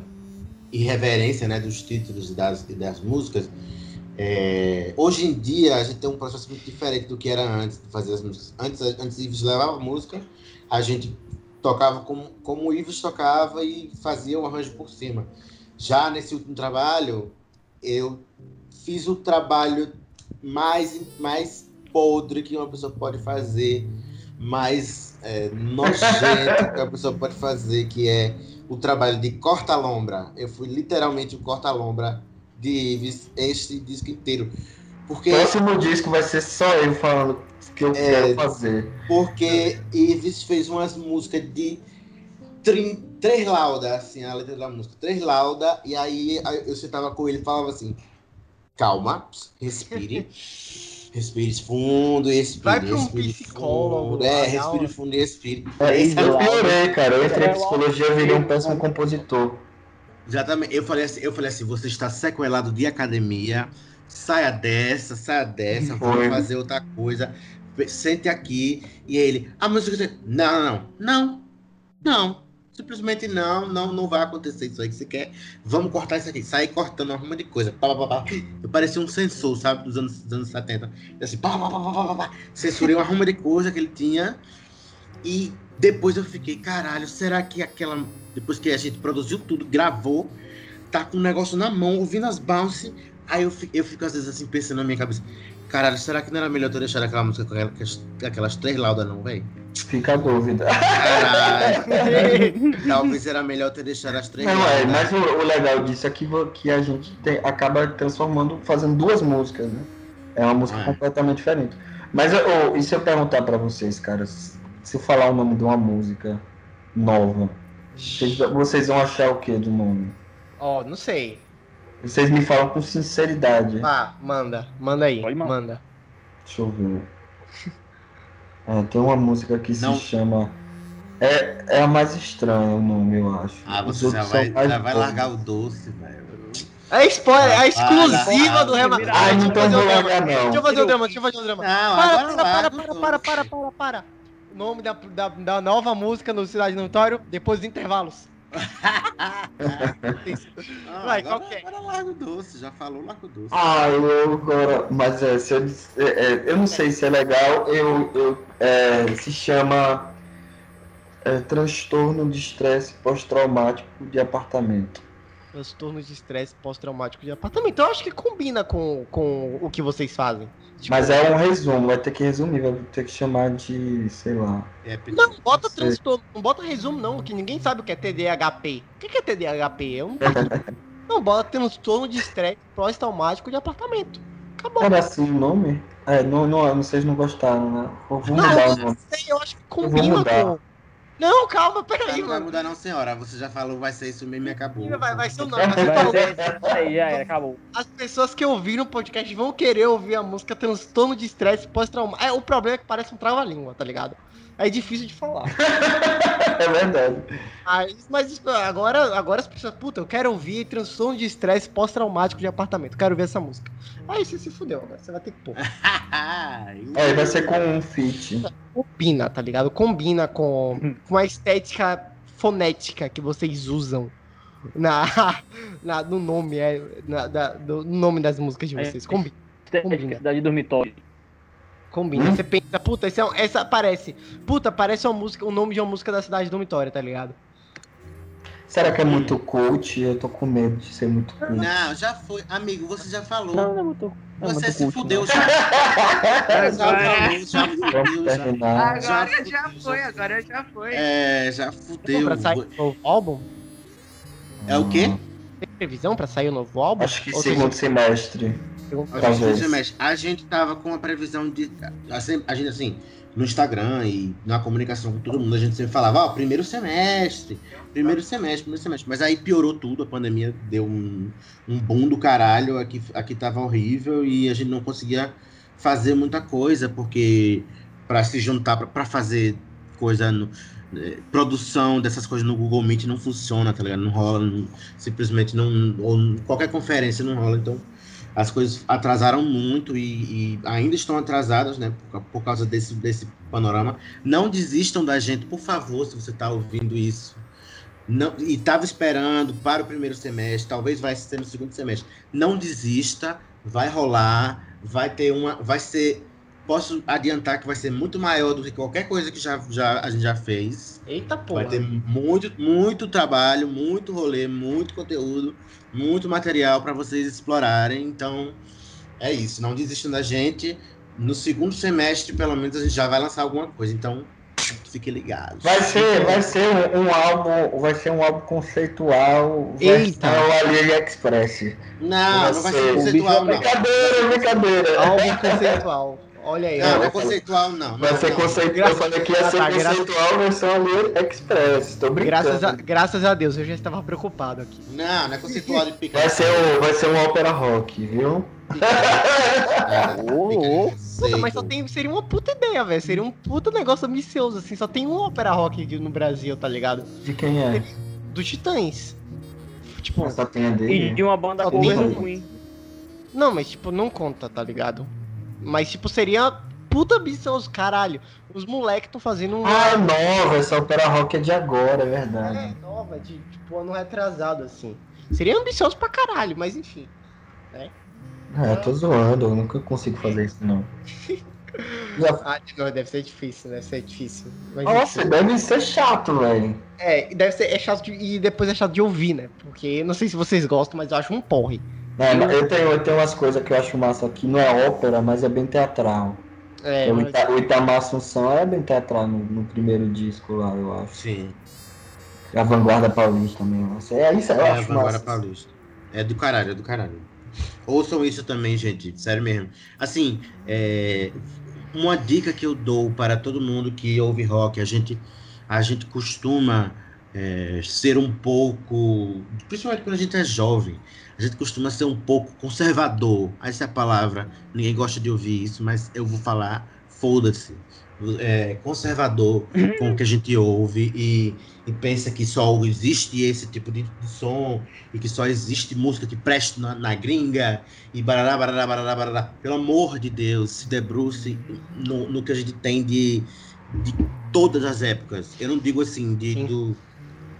irreverência né, dos títulos e das, e das músicas. É, hoje em dia a gente tem um processo muito diferente do que era antes de fazer as músicas. Antes, antes Ives levava a música, a gente tocava como, como o Ives tocava e fazia o arranjo por cima. Já nesse último trabalho, eu fiz o trabalho mais, mais podre que uma pessoa pode fazer, mais é, nojento que a pessoa pode fazer, que é o trabalho de corta-lombra. Eu fui literalmente o corta-lombra de Ives este disco inteiro. Porque, o próximo disco vai ser só eu falando o que eu é, quero fazer. Porque Ives fez umas músicas de trin, três laudas, assim, a letra da música. Três laudas, e aí eu sentava com ele e falava assim: calma, respire. [laughs] Respire fundo e expire. Vai pra um psicólogo. Fundo. É, respire fundo e expire. É, isso eu piorei, cara. Eu entrei em psicologia e virei um péssimo compositor. Exatamente. Eu falei assim, eu falei assim, você está sequelado de academia, saia dessa, saia dessa, vamos fazer outra coisa. Sente aqui. E ele, ah, mas você. Não, não, não. Não. Simplesmente não, não, não vai acontecer isso aí que você quer. Vamos cortar isso aqui. Sair cortando uma de coisa. Pá, pá, pá, Eu parecia um sensor, sabe, dos anos, dos anos 70. Assim, pá, pá, pá, pá, pá, pá. Censurei uma ruma de coisa que ele tinha. E depois eu fiquei, caralho, será que aquela. Depois que a gente produziu tudo, gravou, tá com o um negócio na mão, ouvindo as bounce. Aí eu fico, eu fico às vezes assim pensando na minha cabeça. Caralho, será que não era melhor ter deixado aquela música com aquelas, aquelas três laudas, não, velho? Fica a dúvida. Caralho. Talvez era melhor ter deixado as três Não, laudas. é, mas o, o, legal disso é que, que a gente tem, acaba transformando, fazendo duas músicas, né? É uma música é. completamente diferente. Mas oh, e se eu perguntar pra vocês, cara, se eu falar o nome de uma música nova, vocês, vocês vão achar o que do nome? Ó, oh, não sei. Vocês me falam com sinceridade. Ah, manda. Manda aí. Pode, manda. Deixa eu ver. É, tem uma música que Não. se chama. É, é a mais estranha o nome, eu acho. Ah, você já vai, já vai largar o doce, velho. É spoiler, é exclusiva do Rema. Ah, não tô vou largar, não. Deixa eu fazer o drama, deixa eu fazer o drama. Não, para, para, para, para, para, para, para, para. O nome da, da, da nova música no Cidade do Notório, depois dos intervalos. [laughs] Vai, qual que é? Agora Largo Doce, já falou Largo Doce. Ah, eu agora. Mas é, se eu, é, é, eu não sei se é legal, eu, eu é, se chama é, transtorno de estresse pós-traumático de apartamento. Transtorno de estresse pós-traumático de apartamento. Então eu acho que combina com, com o que vocês fazem. Tipo, Mas é um resumo, vai ter que resumir, vai ter que chamar de, sei lá. É, Não, bota Sei. transtorno, não bota resumo não, que ninguém sabe o que é TDAHP. O que é TDAHP? Eu não [laughs] boto. não, bota transtorno de estresse pós-traumático de apartamento. Acabou. Era assim o nome? É, não, não, vocês não gostaram, né? Eu vou Não, mudar eu o nome. sei, eu acho que vou combina mudar. com. Não, calma, peraí, Não vai mano. mudar não, senhora. Você já falou, vai ser isso mesmo e acabou. Vai, vai ser o nome. Vai As, ser isso aí, já era, acabou. as pessoas que ouviram o podcast vão querer ouvir a música transtorno de estresse pós-traumático. É, o problema é que parece um trava-língua, tá ligado? É difícil de falar. É verdade. Mas, mas agora, agora as pessoas, puta, eu quero ouvir transtorno de estresse pós-traumático de apartamento. Quero ver essa música. Aí você se fudeu, né? Você vai ter que pôr. É, vai ser com um feat. Combina, tá ligado? Combina com, com a estética fonética que vocês usam na, na, no nome, é, na, da- do, no nome das músicas de vocês. Combina. Combina. Cidade de dormitório. Combina. Hum? Você pensa, puta, esse é essa parece. Puta, parece uma música, o nome de uma música da cidade dormitória, tá ligado? Será que é muito cult? Eu tô com medo de ser muito cult. Não, já foi. Amigo, você já falou. Não, não é muito. Não é você muito se cult, fudeu não. já. já Agora- falou, já fudeu, já. Já Agora já fudeu, foi, já. agora já foi. É, já Tem fudeu. pra sair o álbum? É o quê? Tem previsão pra sair o novo álbum? Acho que Ou segundo semestre. segundo- A gente, Talvez. semestre, a gente tava com a previsão de. A gente, assim, no Instagram e na comunicação com todo mundo, a gente sempre falava, ó, primeiro semestre, primeiro semestre, primeiro semestre. Mas aí piorou tudo, a pandemia deu um, um boom do caralho, aqui, aqui tava horrível e a gente não conseguia fazer muita coisa, porque para se juntar, pra- pra fazer coisa no. Produção dessas coisas no Google Meet não funciona, tá ligado? Não rola, não- simplesmente não. Ou qualquer conferência não rola, então as coisas atrasaram muito e, e ainda estão atrasadas, né? Por, por causa desse, desse panorama. Não desistam da gente, por favor, se você está ouvindo isso. Não, e estava esperando para o primeiro semestre, talvez vai ser no segundo semestre. Não desista, vai rolar, vai ter uma. Vai ser. Posso adiantar que vai ser muito maior do que qualquer coisa que já, já, a gente já fez. Eita porra. Vai ter muito, muito trabalho, muito rolê, muito conteúdo, muito material para vocês explorarem. Então, é isso. Não desistam da gente. No segundo semestre, pelo menos, a gente já vai lançar alguma coisa. Então, fiquem ligados. Vai ser, vai ser um, um álbum, vai ser um álbum conceitual Eita. versão AliExpress. Não, não vai ser O conceitual, não. Brincadeira, brincadeira. Álbum conceitual. Olha aí. Não, não é conceitual, não. Vai ser conceitual. Eu falei que ia ser tá, conceitual versão AliExpress. Tô brincando. Graças a, graças a Deus, eu já estava preocupado aqui. Não, não é conceitual de pica. Vai ser, um, vai ser um ópera rock, viu? Ô, Puta, mas só tem, seria uma puta ideia, velho. Seria um puta negócio ambicioso, assim. Só tem um ópera rock aqui no Brasil, tá ligado? De quem é? Do Titãs. Tipo, Essa tem a E dele. de uma banda Só cover Queen. não, mas tipo, não conta, tá ligado? Mas, tipo, seria puta ambicioso, caralho. Os moleques estão fazendo um. Ah, é nova, essa ópera rock é de agora, é É, verdade. nova, de tipo, ano retrasado, assim. Seria ambicioso pra caralho, mas enfim. É, tô zoando, eu nunca consigo fazer isso, não. [laughs] Já- Ah, não, deve ser difícil, deve ser difícil. Mas, Nossa, enfim. deve ser chato, velho. É, deve ser é chato de, e depois é chato de ouvir, né? Porque não sei se vocês gostam, mas eu acho um porre. É, mas eu tenho, eu tenho umas coisas que eu acho massa aqui, não é ópera, mas é bem teatral. É, o, mas- Ita, o Itamar Assunção é bem teatral no, no primeiro disco lá, eu acho. Sim. A Vanguarda Paulista também. Nossa, é isso, eu É, acho agora massa. Paulista. É do caralho, é do caralho. Ouçam isso também, gente. Sério mesmo. Assim, é, uma dica que eu dou para todo mundo que ouve rock, a gente, a gente costuma é, ser um pouco. Principalmente quando a gente é jovem, a gente costuma ser um pouco conservador. Essa é a palavra. Ninguém gosta de ouvir isso, mas eu vou falar, foda-se. É, conservador com o que a gente ouve e, e pensa que só existe esse tipo de, som e que só existe música que presta na, na gringa e barará, barará, barará, barará. Pelo amor de Deus, se debruce no, no que a gente tem de, de todas as épocas. Eu não digo assim, de, do,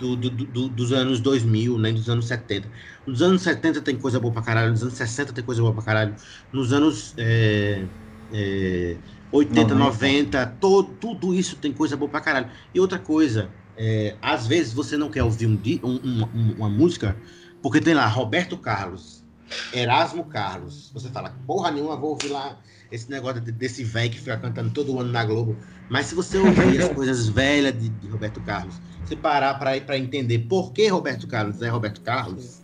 do, do- do- dos anos 2000, nem dos anos 70. Nos anos 70 tem coisa boa pra caralho, nos anos 60 tem coisa boa pra caralho, nos anos é, é, 80, 90, to, tudo isso tem coisa boa pra caralho. E outra coisa, é, às vezes você não quer ouvir um- um- um- uma música porque tem lá Roberto Carlos. Erasmo Carlos. Você fala, porra nenhuma, vou ouvir lá esse negócio de- desse velho que fica cantando todo ano na Globo. Mas se você ouvir as [laughs] coisas velhas de, de Roberto Carlos, você parar pra entender por que Roberto Carlos é Roberto Carlos,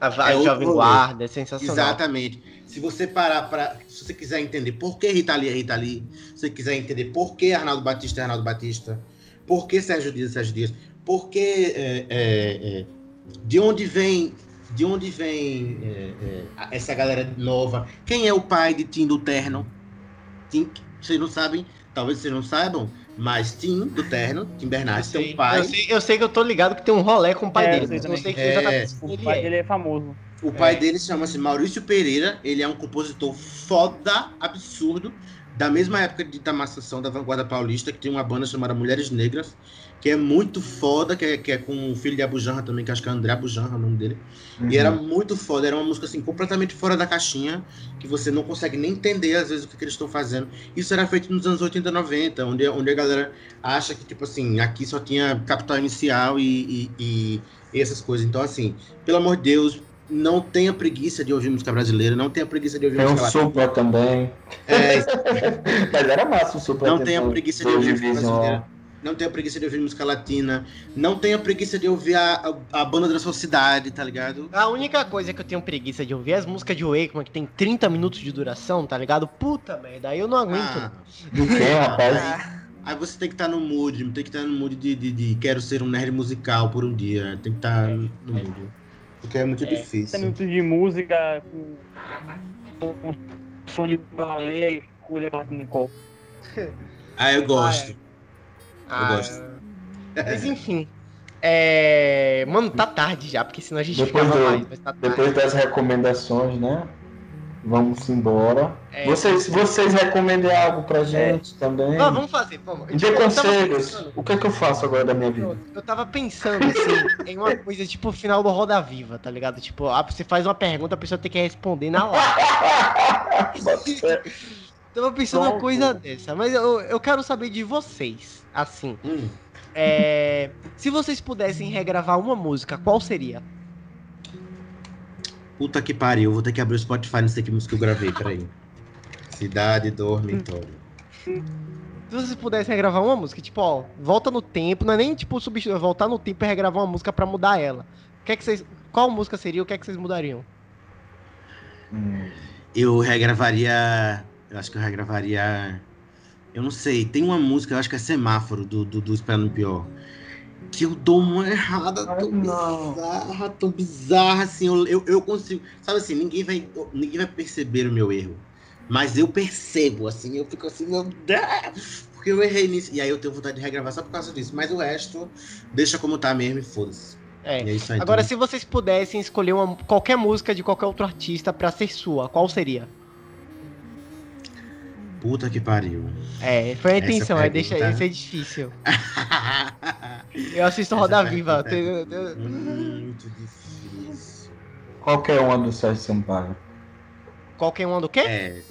A, É Jovem. Guarda, é sensacional. Exatamente. Se você parar para. Se você quiser entender por que Rita Lee é Rita Lee, se você quiser entender por que Arnaldo Batista é Arnaldo Batista, por que Sérgio Dias é Sérgio Dias, por que. é, é, é, de onde vem. De onde vem é, é, essa galera nova? Quem é o pai de Tim do Terno? Tim, vocês não sabem, talvez vocês não saibam, mas Tim do Terno, Tim Eu Bernardes, tem sei, um pai. eu, sei, eu sei que eu tô ligado que tem um rolê com o pai É, eu dele, sei mas eu não também. sei É. exatamente quem O ele pai é. dele é famoso. O pai É. dele chama-se Maurício Pereira, ele é um compositor foda, absurdo, da mesma época de Tamassação da Vanguarda Paulista, que tem uma banda chamada Mulheres Negras, que é muito foda, que é, que é com o filho de Abujanra também, que acho que é André Abujanra o nome dele. E era muito foda, era uma música assim, completamente fora da caixinha, que você não consegue nem entender às vezes o que, que eles estão fazendo. Isso era feito nos anos 80 90, onde, onde a galera acha que, tipo assim, aqui só tinha capital inicial e, e, e essas coisas. Então, assim, pelo amor de Deus, não tenha preguiça de ouvir música brasileira, não tenha preguiça de ouvir Tem um música latina. Supla também. É, [laughs] Mas era massa o Supla. Não tenha preguiça de ouvir Division brasileira. não tenha preguiça de ouvir música latina, não tenha preguiça de ouvir a, a, a banda da sua cidade, tá ligado? A única coisa que eu tenho preguiça de ouvir é as músicas de Wakeman, que tem 30 minutos de duração, tá ligado? Puta merda, aí eu não aguento. Ah, Do que, rapaz? Ah, Aí você tem que estar no mood, tem que estar no mood de, de, de quero ser um nerd musical por um dia. Tem que estar no mood. Porque é muito 30 difícil. minutos de música com, com som de balé com o. Ah, eu gosto. Ah, gosto. Mas enfim. É... Mano, tá tarde já, porque senão a gente Depois ficava do- mais, mas tá tarde. Depois das recomendações, né? Vamos embora. É. Vocês, vocês recomendem algo pra gente também. Ah, vamos fazer, vamos. Me dê Tipo, conselhos. pensando- O que é que eu faço agora da minha vida? Eu, eu tava pensando, assim, [laughs] em uma coisa tipo o final do Roda Viva, tá ligado? Tipo, ah, você faz uma pergunta, a pessoa tem que responder na hora. [laughs] Tava pensando uma coisa dessa, mas eu, eu quero saber de vocês, assim. Hum, É, se vocês pudessem regravar uma música, qual seria? puta que pariu, vou ter que abrir o Spotify, não sei que música eu gravei, peraí. [laughs] Cidade Dormitório. Se vocês pudessem regravar uma música, tipo, ó, volta no tempo, não é nem tipo substituir, é voltar no tempo e regravar uma música pra mudar ela. O que é que vocês, qual música seria? O que é que vocês mudariam? Hum, Eu regravaria. Eu acho que eu regravaria. Eu não sei, tem uma música, eu acho que é Semáforo, do, do, do Pior. Que eu dou uma errada tão não. bizarra, tão bizarra, assim, eu, eu, eu consigo. Sabe assim, ninguém vai, ninguém vai perceber o meu erro. Mas eu percebo, assim, eu fico assim, meu Deus! Porque eu errei nisso. E aí eu tenho vontade de regravar só por causa disso. Mas o resto, deixa como tá mesmo e foda-se. É. É isso aí. Agora, então. se vocês pudessem escolher uma, qualquer música de qualquer outro artista pra ser sua, qual seria? Puta que pariu. É, foi a intenção, é deixa isso é difícil. [laughs] Eu assisto Roda Essa Viva. eu- Muito difícil. Qualquer uma do Sérgio Sampaio. Qualquer um do quê? É.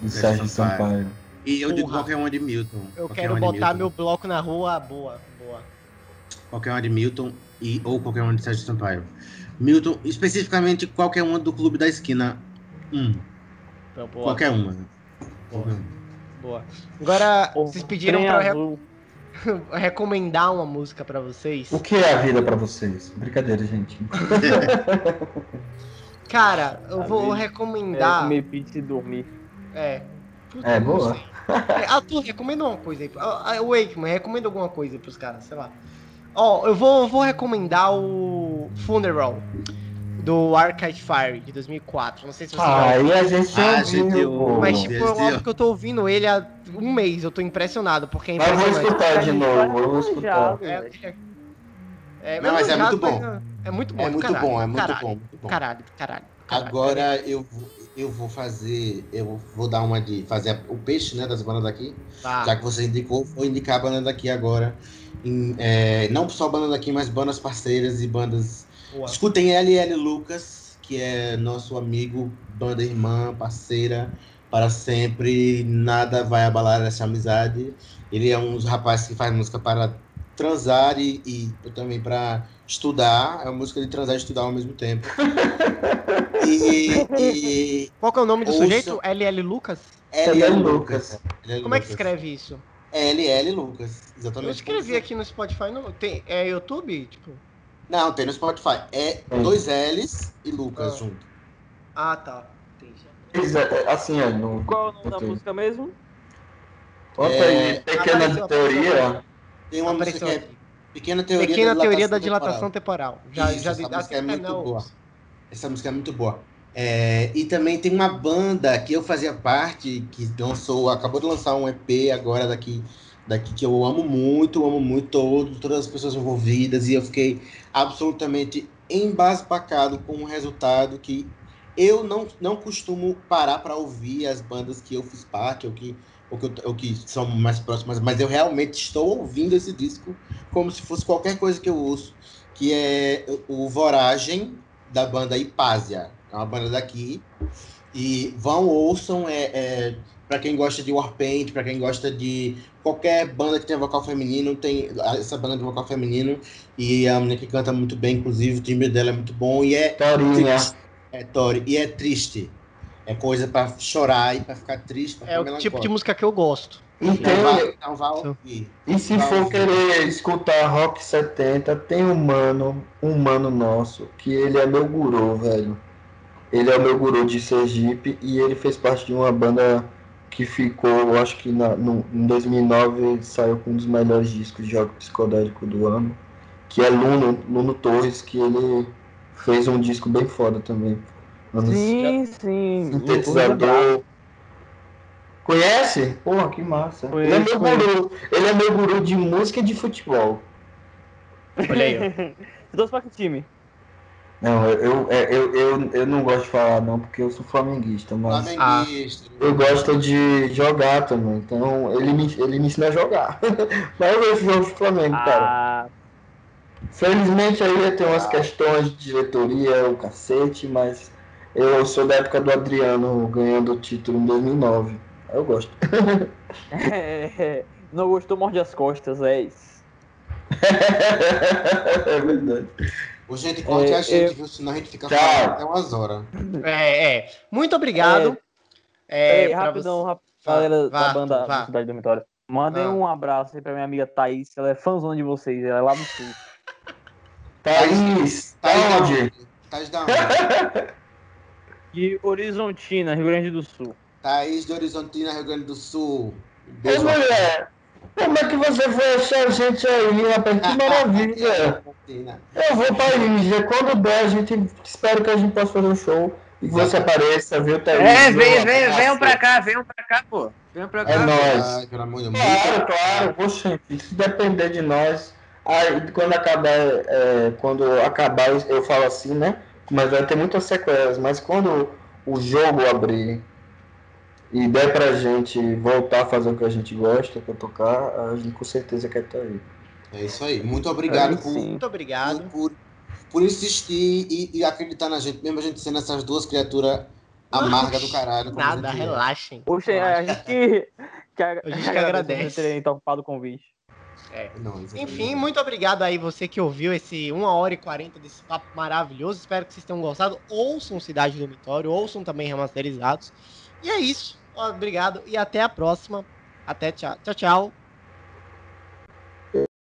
Do Sérgio Sampaio. Sampaio. E eu digo qualquer uma de Milton. Eu Qualquer quero de botar Milton. meu bloco na rua. Boa, boa. Qualquer uma de Milton e, ou qualquer uma de Sérgio Sampaio. Milton, especificamente qualquer uma do Clube da Esquina. Hum, Então, boa, qualquer uma. boa, boa. Agora, O vocês pediram pra eu re- [laughs] recomendar uma música pra vocês. O que é a vida pra vocês? Brincadeira, gente. [laughs] Cara, eu A vou vida É, recomendar. comer pizza e dormir. É. Puta, É, boa. sei. É, Arthur, recomenda uma coisa aí. Ah, ah, O Wakeman, recomenda alguma coisa aí pros caras, sei lá. Ó, eu vou, eu vou recomendar o Funeral do Arcade Fire de 2004. Não sei se você já Aí a gente Ah, ouviu. Mas, tipo, é um que eu tô ouvindo ele há um mês. Eu tô impressionado, porque é Mas eu vou escutar de novo, eu vou escutar. É, é, é, Não, mas é manjado, muito bom. É muito bom, É muito bom, é muito caralho, bom. Caralho, caralho. caralho. Agora eu, eu vou fazer. Eu vou dar uma de fazer o peixe, né, das bandas daqui. Tá. Já que você indicou, vou indicar a banda daqui agora. Em, é, não só banda daqui, mas bandas parceiras e bandas. Boa. Escutem LL Lucas, que é nosso amigo, banda irmã, parceira, para sempre. Nada vai abalar essa amizade. Ele é um dos rapazes que faz música para transar e, e também para estudar, é uma música de transar e estudar ao mesmo tempo. [laughs] e, e Qual que é o nome do Ouça- sujeito? LL Lucas? LL Lucas. LL Como é que Lucas. escreve isso? LL Lucas, exatamente. Eu escrevi aqui no Spotify, não tem, é YouTube? Tipo, Não, tem no Spotify. É dois L's e Lucas Ah. junto. ah tá, entendi. Exa- Assim, é, no. Qual é o nome da música mesmo? Bota É, aí, pequena apareceu, teoria. Tem uma música que é. Pequena Teoria Pequena da teoria da Dilatação dilatação temporal. Já, Isso, já essa música é muito não, boa. Essa música é muito boa. É, e também tem uma banda que eu fazia parte, que lançou, acabou de lançar um EP agora daqui, daqui que eu amo muito, amo muito todo, todas as pessoas envolvidas, e eu fiquei absolutamente embasbacado com o resultado que eu não, não costumo parar para ouvir as bandas que eu fiz parte, ou que, ou, que, eu- ou que são mais próximas, mas eu realmente estou ouvindo esse disco como se fosse qualquer coisa que eu ouço, que é o Voragem, da banda Hipásia. É uma banda daqui. E vão, ouçam, é, é para quem gosta de Warpaint, para quem gosta de qualquer banda que tenha vocal feminino, tem essa banda de vocal feminino. E a menina que canta muito bem, inclusive, o timbre dela é muito bom. E é Torinha. é, Tori, e é triste. É coisa pra chorar e pra ficar triste. Pra É o tipo de música que eu gosto. E Então vá, então vá ouvir. E se Vai for ouvir. querer escutar rock 70, tem um mano, um mano nosso, que ele é meu guru, velho. Ele é o meu guru de Sergipe e ele fez parte de uma banda que ficou, eu acho que na, no, em 2009 ele saiu com um dos melhores discos de rock psicodélico do ano, que é Luno, Luno Torres, que ele fez um disco bem foda também. Anos Sim, sim. [laughs] sintetizador. Conhece? Porra, que massa. Ele é meu Conheço, guru. Ele é meu guru de música e de futebol. Olha aí. Você [laughs] torce pra que time? Não, eu, eu, é, eu, eu, eu não gosto de falar não, porque eu sou flamenguista, mas Flamenguista. eu gosto de jogar também. Então ele me, ele me ensina a jogar. [laughs] mas eu vejo jogos do Flamengo, cara. Ah, Felizmente aí tem umas questões de diretoria, o cacete, mas eu sou da época do Adriano ganhando o título em 2009. Eu gosto. é, [laughs] não gostou, morde as costas, é isso. [laughs] é verdade. O gente corte É, a gente, eu- viu? Senão a gente fica falando até umas horas. É, é. Muito obrigado. É, Ei, pra rapidão, você- rap- Vá, galera vá, da banda vá. da Cidade Dormitório. Mandem um abraço aí pra minha amiga Thaís, ela é fãzona de vocês, ela é lá do sul. Thaís, Thaís da onde? onde? Thaís da onde? [laughs] De Horizontina, Rio Grande do Sul. Thaís de Horizontina, Rio Grande do Sul. Ô Beijo. mulher, como é que você foi achar a gente aí, rapaz? Que [laughs] maravilha! Eu vou pra Índia. Quando der, a gente espero que a gente possa fazer um show e que você apareça, viu, Thaís? É, vem, vem, venham pra cá, venham pra cá, pô. Venham pra cá. É amor de Deus. Claro, claro, poxa, se depender de nós. Aí quando acabar, é, quando acabar, eu falo assim, né? Mas vai ter muitas sequelas, mas quando o jogo abrir e der pra gente voltar a fazer o que a gente gosta, pra tocar, a gente com certeza quer estar aí. É isso aí. Muito obrigado Aí por. Muito obrigado. por, por insistir e, e acreditar na gente, mesmo a gente sendo essas duas criaturas amargas do caralho. Nada, é. relaxem. Poxa, a gente que, que a, A gente que agradece. por terem topado o convite. Não, exatamente. Enfim, muito obrigado aí você que ouviu esse 1 hora e 40 desse papo maravilhoso. Espero que vocês tenham gostado. Ouçam Cidade Dormitório, ouçam também remasterizados. E é isso. Obrigado e até a próxima. Até tchau. Tchau, tchau.